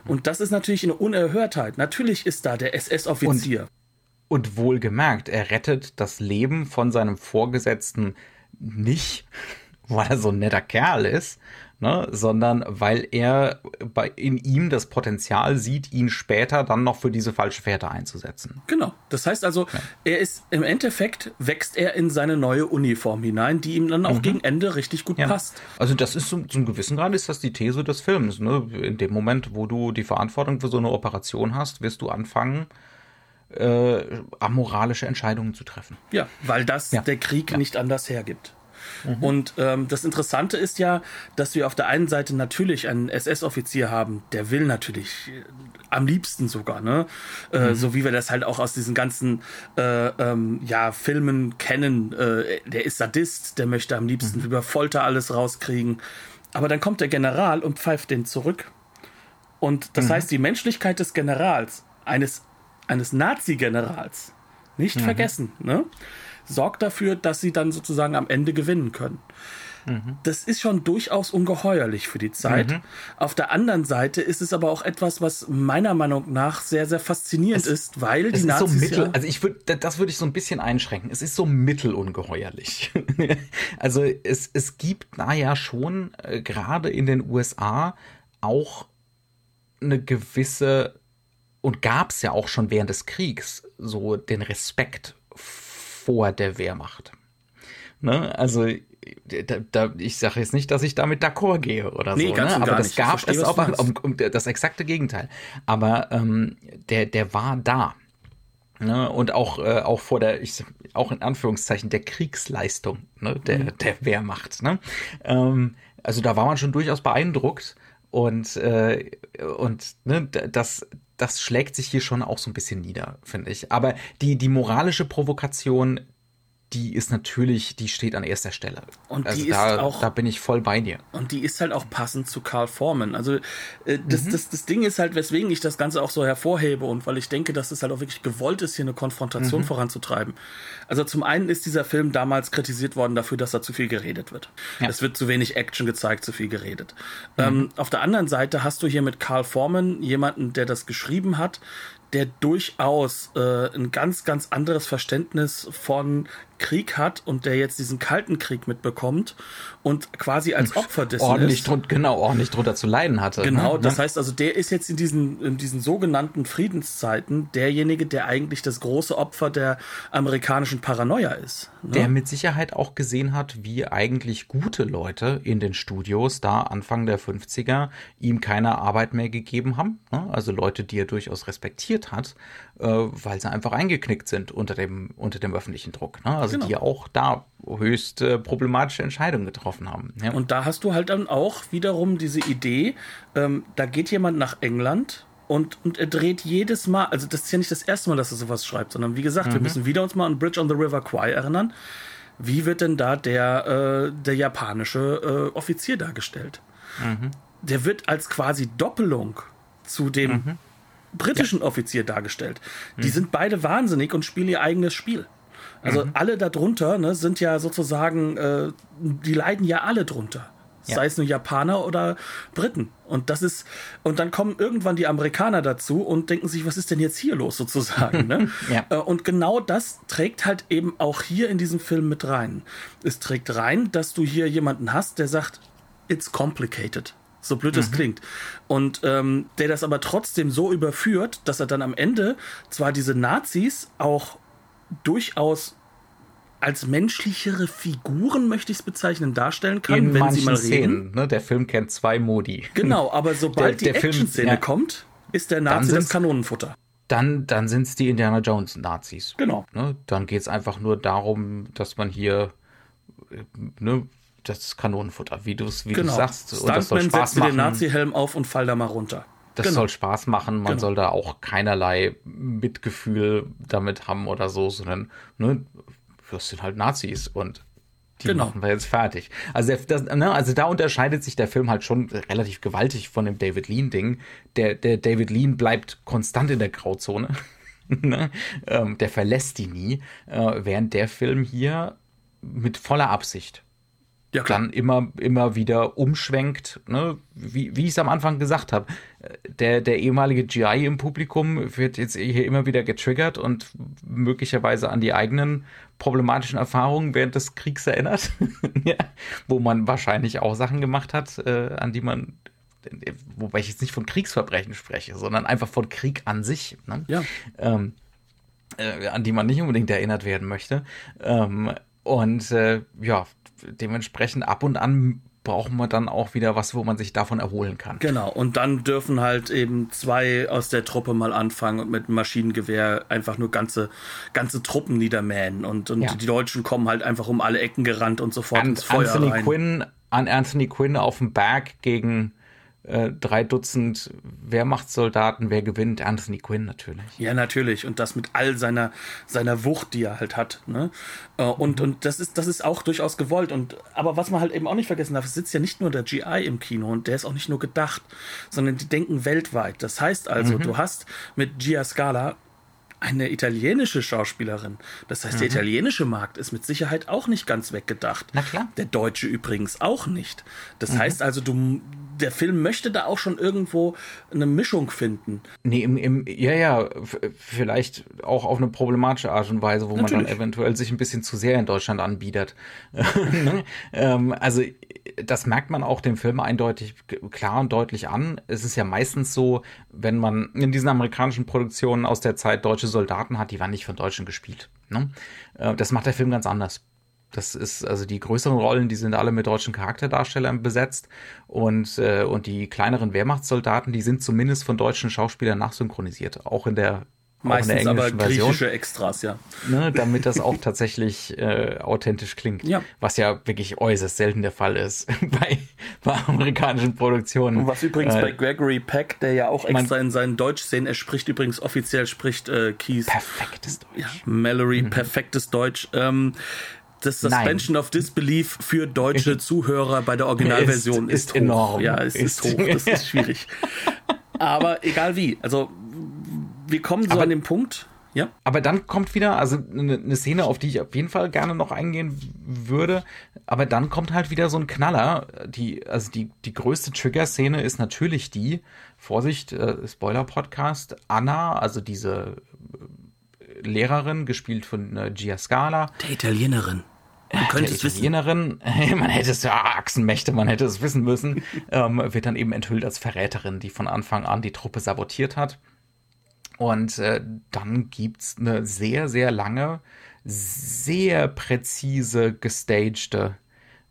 Und das ist natürlich eine Unerhörtheit. Natürlich ist da der SS-Offizier. Und, und wohlgemerkt, er rettet das Leben von seinem Vorgesetzten nicht, weil er so ein netter Kerl ist, ne, sondern weil er bei, in ihm das Potenzial sieht, ihn später dann noch für diese falsche Fährte einzusetzen. Genau. Das heißt also, ja. er ist im Endeffekt wächst er in seine neue Uniform hinein, die ihm dann auch mhm. gegen Ende richtig gut ja. passt. Also das ist zum, zum gewissen Grad ist das die These des Films. Ne? In dem Moment, wo du die Verantwortung für so eine Operation hast, wirst du anfangen, äh, amoralische Entscheidungen zu treffen. Ja, weil das ja. der Krieg ja. nicht anders hergibt. Mhm. Und ähm, das Interessante ist ja, dass wir auf der einen Seite natürlich einen SS-Offizier haben, der will natürlich äh, am liebsten sogar, ne? Äh, mhm. So wie wir das halt auch aus diesen ganzen äh, ähm, ja, Filmen kennen. Äh, der ist Sadist, der möchte am liebsten mhm. über Folter alles rauskriegen. Aber dann kommt der General und pfeift den zurück. Und das mhm. heißt, die Menschlichkeit des Generals, eines, eines Nazi-Generals, nicht mhm. vergessen, ne? Sorgt dafür, dass sie dann sozusagen am Ende gewinnen können. Mhm. Das ist schon durchaus ungeheuerlich für die Zeit. Mhm. Auf der anderen Seite ist es aber auch etwas, was meiner Meinung nach sehr, sehr faszinierend es, ist, weil die Nazis. So mittel, ja also ich würde, das würde ich so ein bisschen einschränken. Es ist so mittelungeheuerlich. also es, es gibt, naja, schon äh, gerade in den USA auch eine gewisse und gab es ja auch schon während des Kriegs so den Respekt vor der Wehrmacht. Ne? Also da, da, ich sage jetzt nicht, dass ich damit d'accord gehe oder nee, so, ne? aber das nicht. gab verstehe, es auch um, um, das exakte Gegenteil. Aber ähm, der, der war da. Ne? Und auch, äh, auch vor der, ich, auch in Anführungszeichen, der Kriegsleistung ne? der, mhm. der Wehrmacht. Ne? Ähm, also da war man schon durchaus beeindruckt. Und, äh, und ne, das, das schlägt sich hier schon auch so ein bisschen nieder, finde ich. Aber die, die moralische Provokation, die ist natürlich, die steht an erster Stelle. Und also die da, ist auch, da bin ich voll bei dir. Und die ist halt auch passend zu Carl Forman. Also äh, das, mhm. das, das Ding ist halt, weswegen ich das Ganze auch so hervorhebe und weil ich denke, dass es halt auch wirklich gewollt ist, hier eine Konfrontation mhm. voranzutreiben. Also zum einen ist dieser Film damals kritisiert worden dafür, dass da zu viel geredet wird. Ja. Es wird zu wenig Action gezeigt, zu viel geredet. Mhm. Ähm, auf der anderen Seite hast du hier mit Carl Forman jemanden, der das geschrieben hat, der durchaus äh, ein ganz, ganz anderes Verständnis von Krieg hat und der jetzt diesen Kalten Krieg mitbekommt und quasi als Opfer dessen ordentlich ist. Drun, genau, ordentlich drunter zu leiden hatte. Genau, ne? das heißt also, der ist jetzt in diesen, in diesen sogenannten Friedenszeiten derjenige, der eigentlich das große Opfer der amerikanischen Paranoia ist. Ne? Der mit Sicherheit auch gesehen hat, wie eigentlich gute Leute in den Studios da Anfang der 50er ihm keine Arbeit mehr gegeben haben. Ne? Also Leute, die er durchaus respektiert hat, äh, weil sie einfach eingeknickt sind unter dem, unter dem öffentlichen Druck. Ne? Also genau. die auch da höchst äh, problematische Entscheidungen getroffen haben. Ja. Und da hast du halt dann auch wiederum diese Idee, ähm, da geht jemand nach England und, und er dreht jedes Mal, also das ist ja nicht das erste Mal, dass er sowas schreibt, sondern wie gesagt, mhm. wir müssen wieder uns mal an Bridge on the River Kwai erinnern. Wie wird denn da der, äh, der japanische äh, Offizier dargestellt? Mhm. Der wird als quasi Doppelung zu dem mhm. britischen ja. Offizier dargestellt. Die mhm. sind beide wahnsinnig und spielen ihr eigenes Spiel. Also mhm. alle darunter ne, sind ja sozusagen, äh, die leiden ja alle drunter. Ja. Sei es nur Japaner oder Briten. Und das ist, und dann kommen irgendwann die Amerikaner dazu und denken sich, was ist denn jetzt hier los sozusagen? ne? ja. Äh, und genau das trägt halt eben auch hier in diesem Film mit rein. Es trägt rein, dass du hier jemanden hast, der sagt, it's complicated. So blöd es mhm. klingt. Und ähm, der das aber trotzdem so überführt, dass er dann am Ende zwar diese Nazis auch durchaus als menschlichere Figuren, möchte ich es bezeichnen, darstellen kann, In wenn sie mal Szenen, reden. Ne? Der Film kennt zwei Modi. Genau, aber sobald der, der die Action-Szene ja. kommt, ist der Nazi das Kanonenfutter. Dann, dann sind es die Indiana Jones Nazis. Genau. Ne? Dann geht es einfach nur darum, dass man hier ne, das Kanonenfutter, wie du es wie genau. sagst. Stuntman und das soll Spaß setzt machen. den Nazi-Helm auf und fall da mal runter. Das genau. soll Spaß machen, man genau. soll da auch keinerlei Mitgefühl damit haben oder so, sondern ne, das sind halt Nazis und die genau. machen wir jetzt fertig. Also, der, das, ne, also da unterscheidet sich der Film halt schon relativ gewaltig von dem David Lean-Ding. Der, der David Lean bleibt konstant in der Grauzone. ne? ähm, der verlässt die nie, äh, während der Film hier mit voller Absicht ja, dann immer, immer wieder umschwenkt, ne? wie, wie ich es am Anfang gesagt habe. Der, der ehemalige GI im Publikum wird jetzt hier immer wieder getriggert und möglicherweise an die eigenen problematischen Erfahrungen während des Kriegs erinnert, ja, wo man wahrscheinlich auch Sachen gemacht hat, äh, an die man, wobei ich jetzt nicht von Kriegsverbrechen spreche, sondern einfach von Krieg an sich, ne? ja. ähm, äh, an die man nicht unbedingt erinnert werden möchte. Ähm, und äh, ja, dementsprechend ab und an brauchen wir dann auch wieder was, wo man sich davon erholen kann. Genau, und dann dürfen halt eben zwei aus der Truppe mal anfangen und mit Maschinengewehr einfach nur ganze, ganze Truppen niedermähen. Und, und ja. die Deutschen kommen halt einfach um alle Ecken gerannt und sofort an, ins Feuer Anthony rein. Quinn, an Anthony Quinn auf dem Berg gegen äh, drei Dutzend Wehrmachtssoldaten, wer gewinnt? Anthony Quinn natürlich. Ja, natürlich. Und das mit all seiner, seiner Wucht, die er halt hat. Ne? Äh, und, mhm. und das ist, das ist auch durchaus gewollt. Und, aber was man halt eben auch nicht vergessen darf, es sitzt ja nicht nur der GI im Kino und der ist auch nicht nur gedacht, sondern die denken weltweit. Das heißt also, mhm. du hast mit Gia Scala eine italienische Schauspielerin. Das heißt, mhm. der italienische Markt ist mit Sicherheit auch nicht ganz weggedacht. Na klar. Der deutsche übrigens auch nicht. Das mhm. heißt also, du, der Film möchte da auch schon irgendwo eine Mischung finden. Nee, im, im, ja, ja, vielleicht auch auf eine problematische Art und Weise, wo Natürlich. man dann eventuell sich ein bisschen zu sehr in Deutschland anbietet. Ne? ähm, also, das merkt man auch dem Film eindeutig klar und deutlich an. Es ist ja meistens so, wenn man in diesen amerikanischen Produktionen aus der Zeit deutsche Soldaten hat, die waren nicht von Deutschen gespielt. Ne? Äh, das macht der Film ganz anders. Das ist also die größeren Rollen, die sind alle mit deutschen Charakterdarstellern besetzt und äh, und die kleineren Wehrmachtssoldaten, die sind zumindest von deutschen Schauspielern nachsynchronisiert, auch in der Meistens aber griechische Version, Extras, ja. Ne, damit das auch tatsächlich äh, authentisch klingt. Ja. Was ja wirklich äußerst selten der Fall ist bei, bei amerikanischen Produktionen. Und was übrigens äh, bei Gregory Peck, der ja auch extra in seinen Deutsch-Szenen, er spricht übrigens offiziell, spricht äh, Keith. Perfektes Deutsch. Ja, Mallory, mhm. perfektes Deutsch. Ähm, das Suspension Nein. of Disbelief für deutsche Zuhörer bei der Originalversion ist, ist, ist enorm. Ja, es ist, ist hoch. Das ist schwierig. Aber egal wie. Also wir kommen so aber, an den Punkt. Ja. Aber dann kommt wieder, also eine, eine Szene, auf die ich auf jeden Fall gerne noch eingehen würde. Aber dann kommt halt wieder so ein Knaller. Die, also die, die größte Trigger-Szene ist natürlich die, Vorsicht, äh, Spoiler-Podcast, Anna, also diese äh, Lehrerin, gespielt von äh, Gia Scala. Der Italienerin. Du könntest der Italienerin, wissen. man hätte es ja Achsenmächte, man hätte es wissen müssen, ähm, wird dann eben enthüllt als Verräterin, die von Anfang an die Truppe sabotiert hat. Und äh, dann gibt's eine sehr, sehr lange, sehr präzise gestagte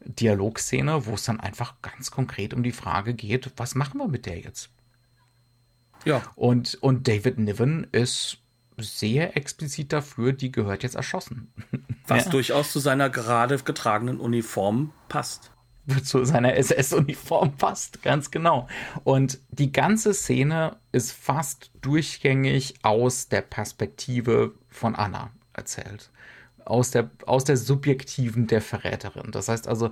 Dialogszene, wo es dann einfach ganz konkret um die Frage geht, was machen wir mit der jetzt? Ja. Und, und David Niven ist sehr explizit dafür, die gehört jetzt erschossen. Was ja. durchaus zu seiner gerade getragenen Uniform passt zu seiner SS-Uniform passt, ganz genau. Und die ganze Szene ist fast durchgängig aus der Perspektive von Anna erzählt. Aus der, aus der subjektiven der Verräterin. Das heißt also,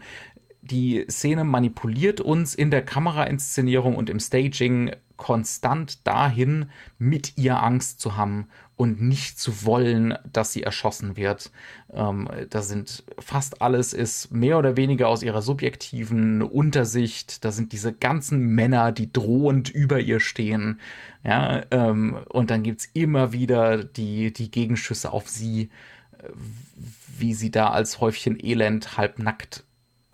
die Szene manipuliert uns in der Kamerainszenierung und im Staging konstant dahin, mit ihr Angst zu haben und nicht zu wollen, dass sie erschossen wird. Ähm, da sind fast alles ist mehr oder weniger aus ihrer subjektiven Untersicht. Da sind diese ganzen Männer, die drohend über ihr stehen. Ja, ähm, und dann gibt's immer wieder die, die Gegenschüsse auf sie, wie sie da als Häufchen Elend halbnackt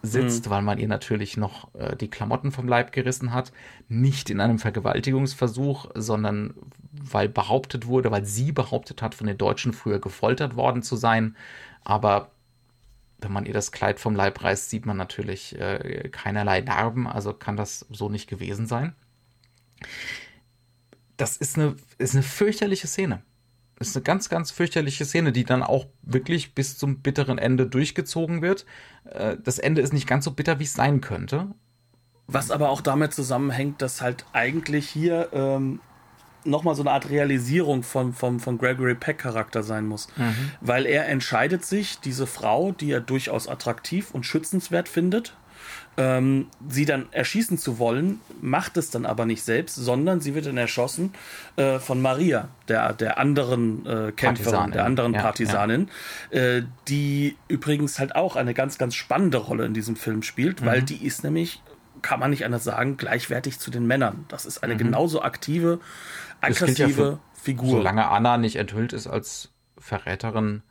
sitzt, mhm. weil man ihr natürlich noch äh, die Klamotten vom Leib gerissen hat. Nicht in einem Vergewaltigungsversuch, sondern weil behauptet wurde, weil sie behauptet hat, von den Deutschen früher gefoltert worden zu sein. Aber wenn man ihr das Kleid vom Leib reißt, sieht man natürlich äh, keinerlei Narben, also kann das so nicht gewesen sein. Das ist eine, ist eine fürchterliche Szene. Das ist eine ganz, ganz fürchterliche Szene, die dann auch wirklich bis zum bitteren Ende durchgezogen wird. Äh, das Ende ist nicht ganz so bitter, wie es sein könnte. Was aber auch damit zusammenhängt, dass halt eigentlich hier ähm, nochmal so eine Art Realisierung von, von, von Gregory Peck Charakter sein muss. Mhm. Weil er entscheidet sich, diese Frau, die er durchaus attraktiv und schützenswert findet, ähm, sie dann erschießen zu wollen, macht es dann aber nicht selbst, sondern sie wird dann erschossen äh, von Maria, der, der anderen äh, Kämpferin, der anderen ja, Partisanin, ja. Äh, die übrigens halt auch eine ganz, ganz spannende Rolle in diesem Film spielt, mhm. weil die ist nämlich kann man nicht anders sagen, gleichwertig zu den Männern. Das ist eine mhm. genauso aktive, aggressive ja für, Figur. Solange Anna nicht enthüllt ist als Verräterin,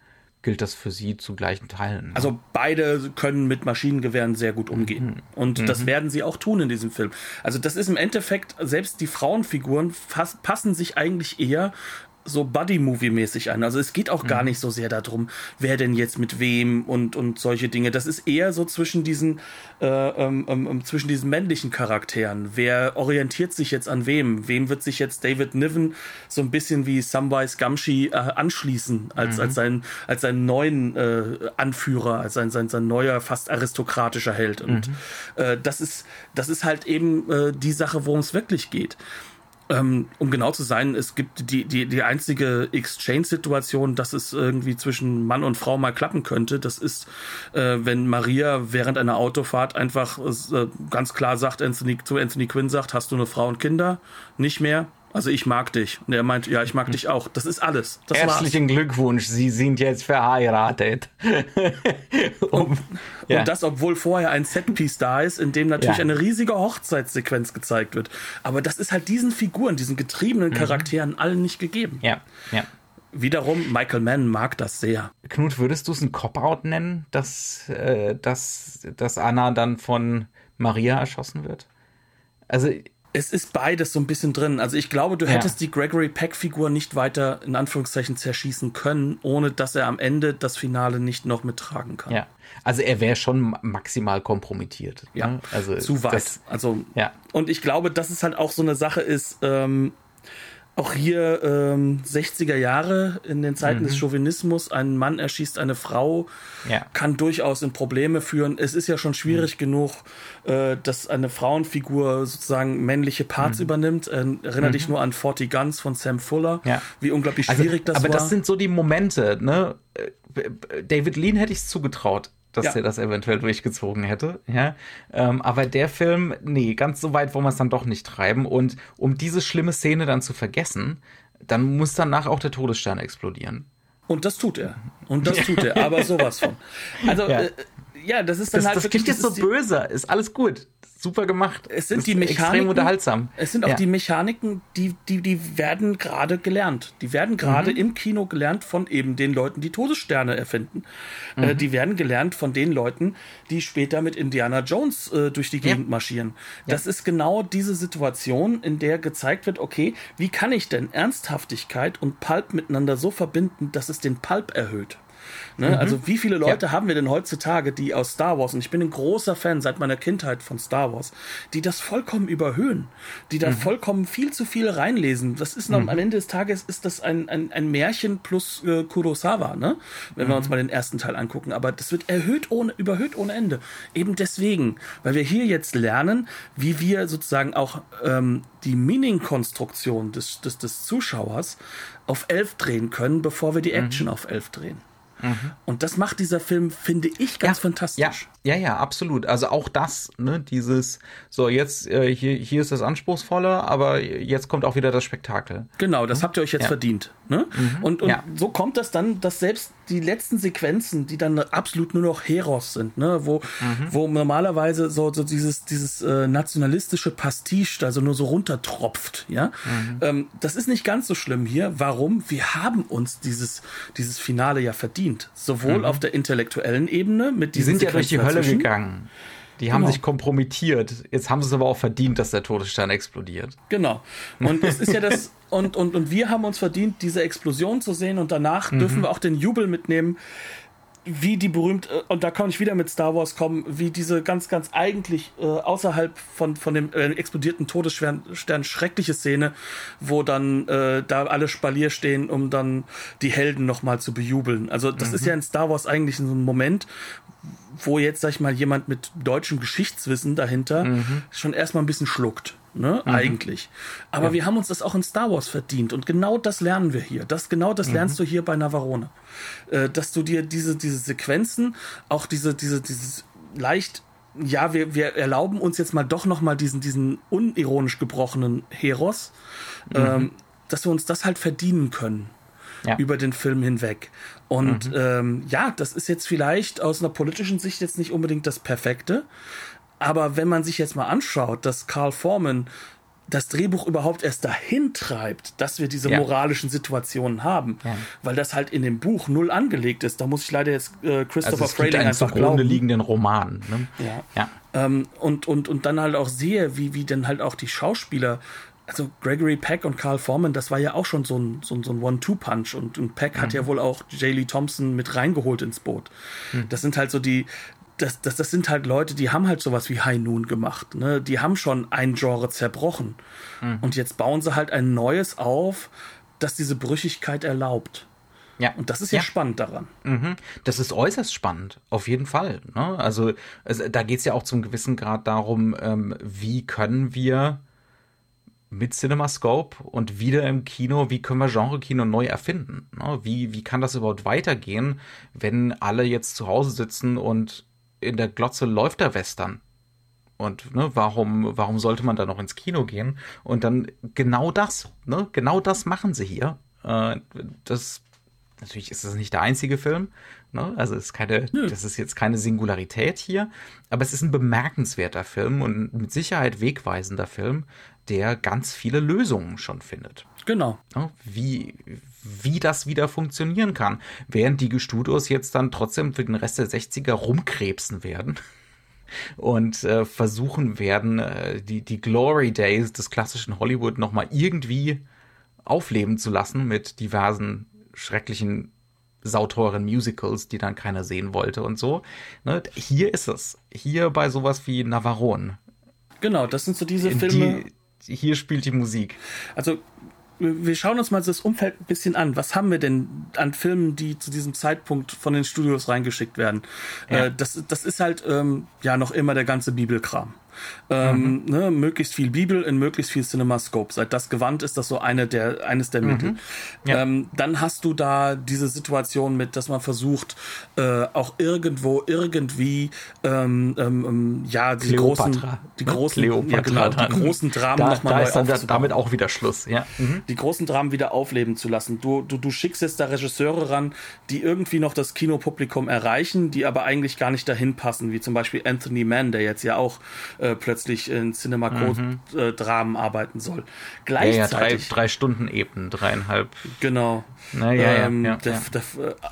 gilt das für sie zu gleichen Teilen. Ne? Also beide können mit Maschinengewehren sehr gut umgehen. Mhm. Und mhm. das werden sie auch tun in diesem Film. Also das ist im Endeffekt, selbst die Frauenfiguren passen sich eigentlich eher so Buddy-Movie-mäßig an. Also es geht auch mhm. gar nicht so sehr darum, wer denn jetzt mit wem und, und solche Dinge. Das ist eher so zwischen diesen, äh, ähm, ähm, ähm, zwischen diesen männlichen Charakteren. Wer orientiert sich jetzt an wem? Wem wird sich jetzt David Niven so ein bisschen wie Samwise Gamgee äh, anschließen als, mhm. als, sein, als seinen neuen äh, Anführer, als sein, sein, sein neuer, fast aristokratischer Held. Und mhm. äh, das, ist, das ist halt eben äh, die Sache, worum es wirklich geht. Ähm, um genau zu sein, es gibt die, die, die einzige Exchange-Situation, dass es irgendwie zwischen Mann und Frau mal klappen könnte. Das ist, äh, wenn Maria während einer Autofahrt einfach äh, ganz klar sagt, Anthony, zu Anthony Quinn sagt, hast du eine Frau und Kinder? Nicht mehr? Also ich mag dich. Und er meint, ja, ich mag dich auch. Das ist alles. Das Herzlichen war's. Glückwunsch, Sie sind jetzt verheiratet. und, ja. und, das, obwohl vorher ein Setpiece da ist, in dem natürlich ja. eine riesige Hochzeitssequenz gezeigt wird. Aber das ist halt diesen Figuren, diesen getriebenen mhm. Charakteren mhm. allen nicht gegeben. Ja, ja. Wiederum, Michael Mann mag das sehr. Knut, würdest du es ein Cop-Out nennen, dass, äh, dass, dass Anna dann von Maria erschossen wird? Also es ist beides so ein bisschen drin. Also ich glaube, du hättest ja. die Gregory Peck-Figur nicht weiter in Anführungszeichen zerschießen können, ohne dass er am Ende das Finale nicht noch mittragen kann. Ja. Also er wäre schon maximal kompromittiert. Ja. Ne? Also zu weit. Das, also ja. Und ich glaube, dass es halt auch so eine Sache ist. Ähm, auch hier ähm, 60er Jahre in den Zeiten mhm. des Chauvinismus, ein Mann erschießt eine Frau, ja. kann durchaus in Probleme führen. Es ist ja schon schwierig mhm. genug, äh, dass eine Frauenfigur sozusagen männliche Parts mhm. übernimmt. Äh, erinnere dich mhm. nur an 40 Guns von Sam Fuller, ja. wie unglaublich also, schwierig also, das aber war. Aber das sind so die Momente, ne? Äh, David Lean hätte ich es zugetraut dass ja. er das eventuell durchgezogen hätte. Ja, ähm, aber der Film, nee, ganz so weit wollen wir es dann doch nicht treiben. Und um diese schlimme Szene dann zu vergessen, dann muss danach auch der Todesstern explodieren. Und das tut er. Und das tut er, aber sowas von. Also, ja, äh, ja das ist dann das, halt das wirklich. Das klingt jetzt so böse, ist alles gut super gemacht. Es sind die Mechaniken. Extrem unterhaltsam. Es sind auch ja. die Mechaniken, die, die, die werden gerade gelernt. Die werden gerade mhm. im Kino gelernt von eben den Leuten, die Todessterne erfinden. Äh, mhm. Äh, die werden gelernt von den Leuten, die später mit Indiana Jones äh, durch die Gegend ja. marschieren. Das ja. ist genau diese Situation, in der gezeigt wird, okay, wie kann ich denn Ernsthaftigkeit und Pulp miteinander so verbinden, dass es den Pulp erhöht? Ne? Mhm. Also wie viele Leute ja. haben wir denn heutzutage, die aus Star Wars, und ich bin ein großer Fan seit meiner Kindheit von Star Wars, die das vollkommen überhöhen, die da mhm. vollkommen viel zu viel reinlesen. Das ist noch, mhm. am Ende des Tages ist das ein, ein, ein Märchen plus äh, Kurosawa, ne? wenn wir uns mhm. mal den ersten Teil angucken. Aber das wird erhöht ohne, überhöht ohne Ende. Eben deswegen, weil wir hier jetzt lernen, wie wir sozusagen auch ähm, die Meaning-Konstruktion des, des, des Zuschauers auf elf drehen können, bevor wir die mhm. Action auf elf drehen. Mhm. Und das macht dieser Film, finde ich, ganz ja, fantastisch. Ja, ja, ja, absolut. Also auch das, ne, dieses, so jetzt, äh, hier, hier ist das Anspruchsvolle, aber jetzt kommt auch wieder das Spektakel. Genau, das mhm. habt ihr euch jetzt ja. verdient. Ne? Mhm. Und, und so kommt das dann, dass selbst die letzten Sequenzen, die dann absolut nur noch Heros sind, ne, wo, mhm. wo normalerweise so, so dieses, dieses äh, nationalistische Pastiche, also nur so runtertropft, ja. Mhm. Ähm, das ist nicht ganz so schlimm hier. Warum? Wir haben uns dieses, dieses Finale ja verdient. Sowohl mhm. auf der intellektuellen Ebene mit diesen Die sind ja durch die Hölle gegangen. Die haben genau. sich kompromittiert. Jetzt haben sie es aber auch verdient, dass der Todesstern explodiert. Genau. Und es ist ja das, und, und, und wir haben uns verdient, diese Explosion zu sehen und danach mhm. dürfen wir auch den Jubel mitnehmen, wie die berühmt, äh, und da kann ich wieder mit Star Wars kommen, wie diese ganz, ganz eigentlich äh, außerhalb von, von dem äh, explodierten Todesstern schreckliche Szene, wo dann äh, da alle Spalier stehen, um dann die Helden nochmal zu bejubeln. Also das mhm. ist ja in Star Wars eigentlich so ein Moment, wo jetzt, sag ich mal, jemand mit deutschem Geschichtswissen dahinter mhm. schon erstmal ein bisschen schluckt ne? Mhm. Eigentlich. Aber ja. wir haben uns das auch in Star Wars verdient und genau das lernen wir hier. Das genau das mhm. lernst du hier bei Navarone, äh, dass du dir diese diese Sequenzen, auch diese diese dieses leicht ja, wir, wir erlauben uns jetzt mal doch noch mal diesen, diesen unironisch gebrochenen Heros, mhm. ähm, dass wir uns das halt verdienen können. Ja. über den Film hinweg. Und mhm. ähm, ja, das ist jetzt vielleicht aus einer politischen Sicht jetzt nicht unbedingt das Perfekte, aber wenn man sich jetzt mal anschaut, dass Carl Foreman das Drehbuch überhaupt erst dahin treibt, dass wir diese ja. moralischen Situationen haben, ja. weil das halt in dem Buch null angelegt ist. Da muss ich leider jetzt äh, Christopher also Frayling einfach glauben. liegenden Roman. Ne? Ja. ja. Ähm, und, und, und dann halt auch sehe, wie, wie dann halt auch die Schauspieler also Gregory Peck und Carl Foreman, das war ja auch schon so ein, so ein, so ein One-Two-Punch und, und Peck mhm. hat ja wohl auch J. Lee Thompson mit reingeholt ins Boot. Mhm. Das sind halt so die, das, das, das sind halt Leute, die haben halt sowas wie High Noon gemacht. Ne? Die haben schon ein Genre zerbrochen. Mhm. Und jetzt bauen sie halt ein neues auf, das diese Brüchigkeit erlaubt. Ja. Und das ist ja, ja. spannend daran. Mhm. Das ist äußerst spannend, auf jeden Fall. Ne? Also, also da geht es ja auch zum gewissen Grad darum, ähm, wie können wir mit CinemaScope und wieder im Kino, wie können wir Genre-Kino neu erfinden? Ne? Wie, wie kann das überhaupt weitergehen, wenn alle jetzt zu Hause sitzen und in der Glotze läuft der Western. Und ne, warum, warum sollte man da noch ins Kino gehen? Und dann genau das, ne, genau das machen sie hier. Äh, das natürlich ist das nicht der einzige Film, ne? Also es ist keine, Nö. das ist jetzt keine Singularität hier, aber es ist ein bemerkenswerter Film und mit Sicherheit wegweisender Film, der ganz viele Lösungen schon findet. Genau. Wie, wie das wieder funktionieren kann. Während die Studios jetzt dann trotzdem für den Rest der 60er rumkrebsen werden und äh, versuchen werden, äh, die, die Glory Days des klassischen Hollywood nochmal irgendwie aufleben zu lassen mit diversen schrecklichen sauteuren Musicals, die dann keiner sehen wollte und so. Ne? Hier ist es. Hier bei sowas wie Navarone. Genau, das sind so diese Filme. Die, hier spielt die Musik. Also wir schauen uns mal das Umfeld ein bisschen an. Was haben wir denn an Filmen, die zu diesem Zeitpunkt von den Studios reingeschickt werden? Ja. Äh, das, das ist halt ähm, ja noch immer der ganze Bibelkram. Ähm, mhm. ne, möglichst viel Bibel in möglichst viel CinemaScope. Seit das gewandt ist, das so eine der, eines der mhm. Mittel. Ja. Ähm, dann hast du da diese Situation mit, dass man versucht, äh, auch irgendwo, irgendwie, ähm, ähm, ähm ja, die Kleopatra. großen, die ne? großen, ja, genau, die großen Dramen da, nochmal da ist dann damit auch wieder Schluss, ja. Mhm. Die großen Dramen wieder aufleben zu lassen. Du, du, du schickst jetzt da Regisseure ran, die irgendwie noch das Kinopublikum erreichen, die aber eigentlich gar nicht dahin passen, wie zum Beispiel Anthony Mann, der jetzt ja auch äh, äh, plötzlich in Cinema Code mhm. äh, Dramen arbeiten soll. Gleichzeitig. Ja, ja drei, drei, Stunden eben, dreieinhalb. Genau. Na, ja, ähm, ja, der, der,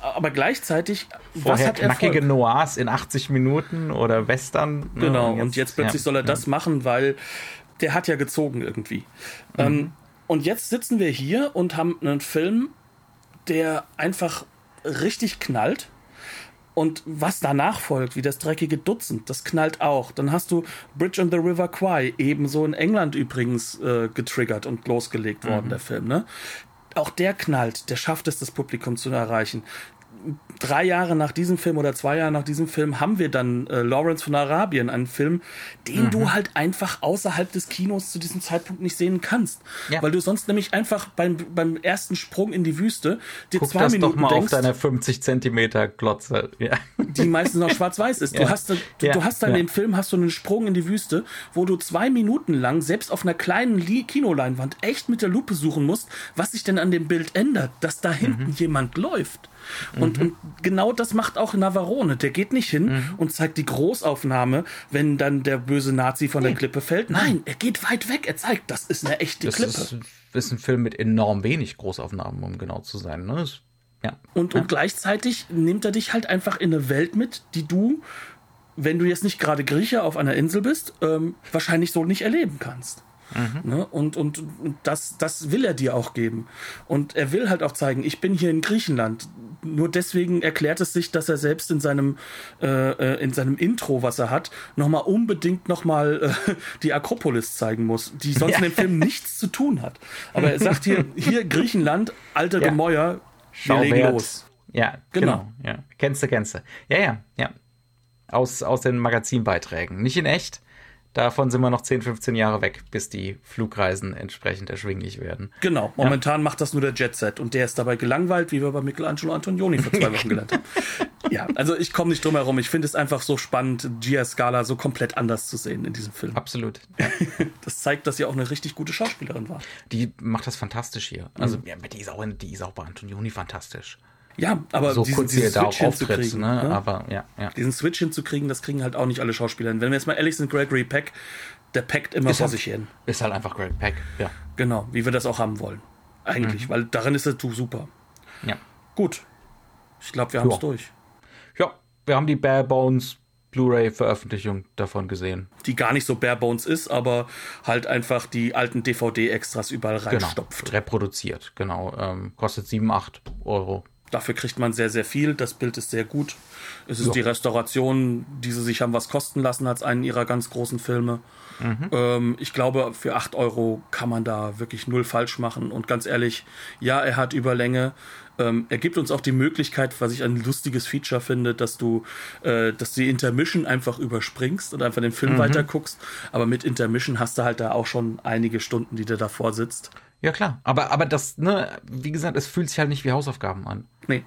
aber gleichzeitig. Vorher knackige Noirs in 80 Minuten oder Western. Ne, genau, und jetzt, und jetzt plötzlich soll er das machen, weil der hat ja gezogen irgendwie. Mhm. Ähm, und jetzt sitzen wir hier und haben einen Film, der einfach richtig knallt und was danach folgt, wie das dreckige Dutzend, das knallt auch. Dann hast du Bridge on the River Kwai, ebenso in England übrigens äh, getriggert und losgelegt worden, mhm. der Film. Ne? Auch der knallt, der schafft es, das Publikum zu erreichen drei Jahre nach diesem Film oder zwei Jahre nach diesem Film haben wir dann äh, Lawrence von Arabien, einen Film, den mhm. du halt einfach außerhalb des Kinos zu diesem Zeitpunkt nicht sehen kannst. Ja. Weil du sonst nämlich einfach beim, beim ersten Sprung in die Wüste dir Guck zwei das Minuten doch mal denkst, auf deiner 50 Zentimeter Glotze. Ja. Die meistens noch schwarz-weiß ist. Ja. Du hast, du, ja. du hast dann ja. den Film, hast du einen Sprung in die Wüste, wo du zwei Minuten lang selbst auf einer kleinen Kinoleinwand echt mit der Lupe suchen musst, was sich denn an dem Bild ändert, dass da hinten mhm. jemand läuft. Und, mhm. und, genau das macht auch Navarone. Der geht nicht hin mhm. und zeigt die Großaufnahme, wenn dann der böse Nazi von nee. der Klippe fällt. Nein, er geht weit weg. Er zeigt, das ist eine echte das Klippe. Ist, ist ein Film mit enorm wenig Großaufnahmen, um genau zu sein. Ne? Das, ja. Und, ja. und gleichzeitig nimmt er dich halt einfach in eine Welt mit, die du, wenn du jetzt nicht gerade Grieche auf einer Insel bist, ähm, wahrscheinlich so nicht erleben kannst. Mhm. Ne? Und, und, und das, das will er dir auch geben. Und er will halt auch zeigen, ich bin hier in Griechenland. Nur deswegen erklärt es sich, dass er selbst in seinem, äh, äh in seinem Intro, was er hat, nochmal unbedingt nochmal äh, die Akropolis zeigen muss, die sonst ja. in dem Film nichts zu tun hat. Aber er sagt hier, hier Griechenland, alte ja. Gemäuer, wir legen los. Ja, genau. genau. Ja. Kennst du, kennst du. Ja, ja, ja. Aus, aus den Magazinbeiträgen. Nicht in echt, Davon sind wir noch 10, 15 Jahre weg, bis die Flugreisen entsprechend erschwinglich werden. Genau, momentan ja. macht das nur der Jetset und der ist dabei gelangweilt, wie wir bei Michelangelo Antonioni vor zwei Wochen gelernt haben. ja, also ich komme nicht drum herum. Ich finde es einfach so spannend, Gia Scala so komplett anders zu sehen in diesem Film. Absolut. Ja. das zeigt, dass sie auch eine richtig gute Schauspielerin war. Die macht das fantastisch hier. Also, mhm. ja, die ist auch, die ist auch bei Antonioni fantastisch. Ja, aber so diesen, kurz diesen Switch hinzukriegen, ne? ne? aber ja, ja. Diesen Switch hinzukriegen, das kriegen halt auch nicht alle Schauspieler hin. Wenn wir jetzt mal ehrlich sind, Gregory Peck, der packt immer ist vor halt, sich hin. Ist halt einfach Greg Peck, ja. Genau, wie wir das auch haben wollen. Eigentlich, mhm. weil darin ist er super. Ja. Gut. Ich glaube, wir haben es durch. Ja, wir haben die Bare Bones Blu-ray-Veröffentlichung davon gesehen. Die gar nicht so bare bones ist, aber halt einfach die alten DVD-Extras überall genau, reinstopft. Genau, reproduziert, genau. Ähm, kostet 7, 8 Euro Dafür kriegt man sehr, sehr viel. Das Bild ist sehr gut. Es ist ja. die Restauration, die sie sich haben was kosten lassen als einen ihrer ganz großen Filme. Mhm. Ähm, ich glaube, für 8 Euro kann man da wirklich null falsch machen. Und ganz ehrlich, ja, er hat Überlänge. Ähm, er gibt uns auch die Möglichkeit, was ich ein lustiges Feature finde, dass du, äh, dass du die Intermission einfach überspringst und einfach den Film mhm. weiter guckst. Aber mit Intermission hast du halt da auch schon einige Stunden, die du davor sitzt. Ja, klar. Aber, aber das, ne, wie gesagt, es fühlt sich halt nicht wie Hausaufgaben an. Nee.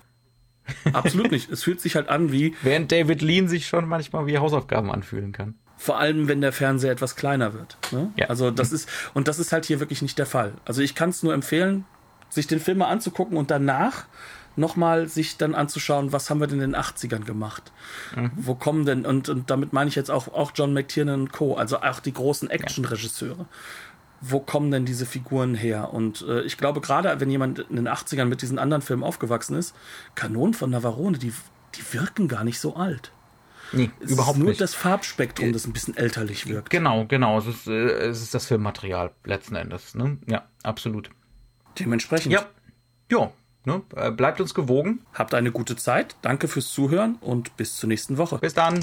Absolut nicht. Es fühlt sich halt an wie. Während David Lean sich schon manchmal wie Hausaufgaben anfühlen kann. Vor allem, wenn der Fernseher etwas kleiner wird. Ne? Ja. Also das ist, und das ist halt hier wirklich nicht der Fall. Also ich kann es nur empfehlen, sich den Film mal anzugucken und danach nochmal sich dann anzuschauen, was haben wir denn in den 80ern gemacht? Wo kommen denn, und, und damit meine ich jetzt auch, auch John McTiernan und Co., also auch die großen Action-Regisseure. Wo kommen denn diese Figuren her? Und äh, ich glaube, gerade wenn jemand in den 80ern mit diesen anderen Filmen aufgewachsen ist, Kanonen von Navarone, die, die wirken gar nicht so alt. Nee, Es überhaupt ist nur nicht. das Farbspektrum, das ein bisschen älterlich wirkt. Genau, genau. Es ist, äh, es ist das Filmmaterial letzten Endes. Ne? Ja, absolut. Dementsprechend. Ja, ja. Ne? Äh, Bleibt uns gewogen. Habt eine gute Zeit. Danke fürs Zuhören und bis zur nächsten Woche. Bis dann.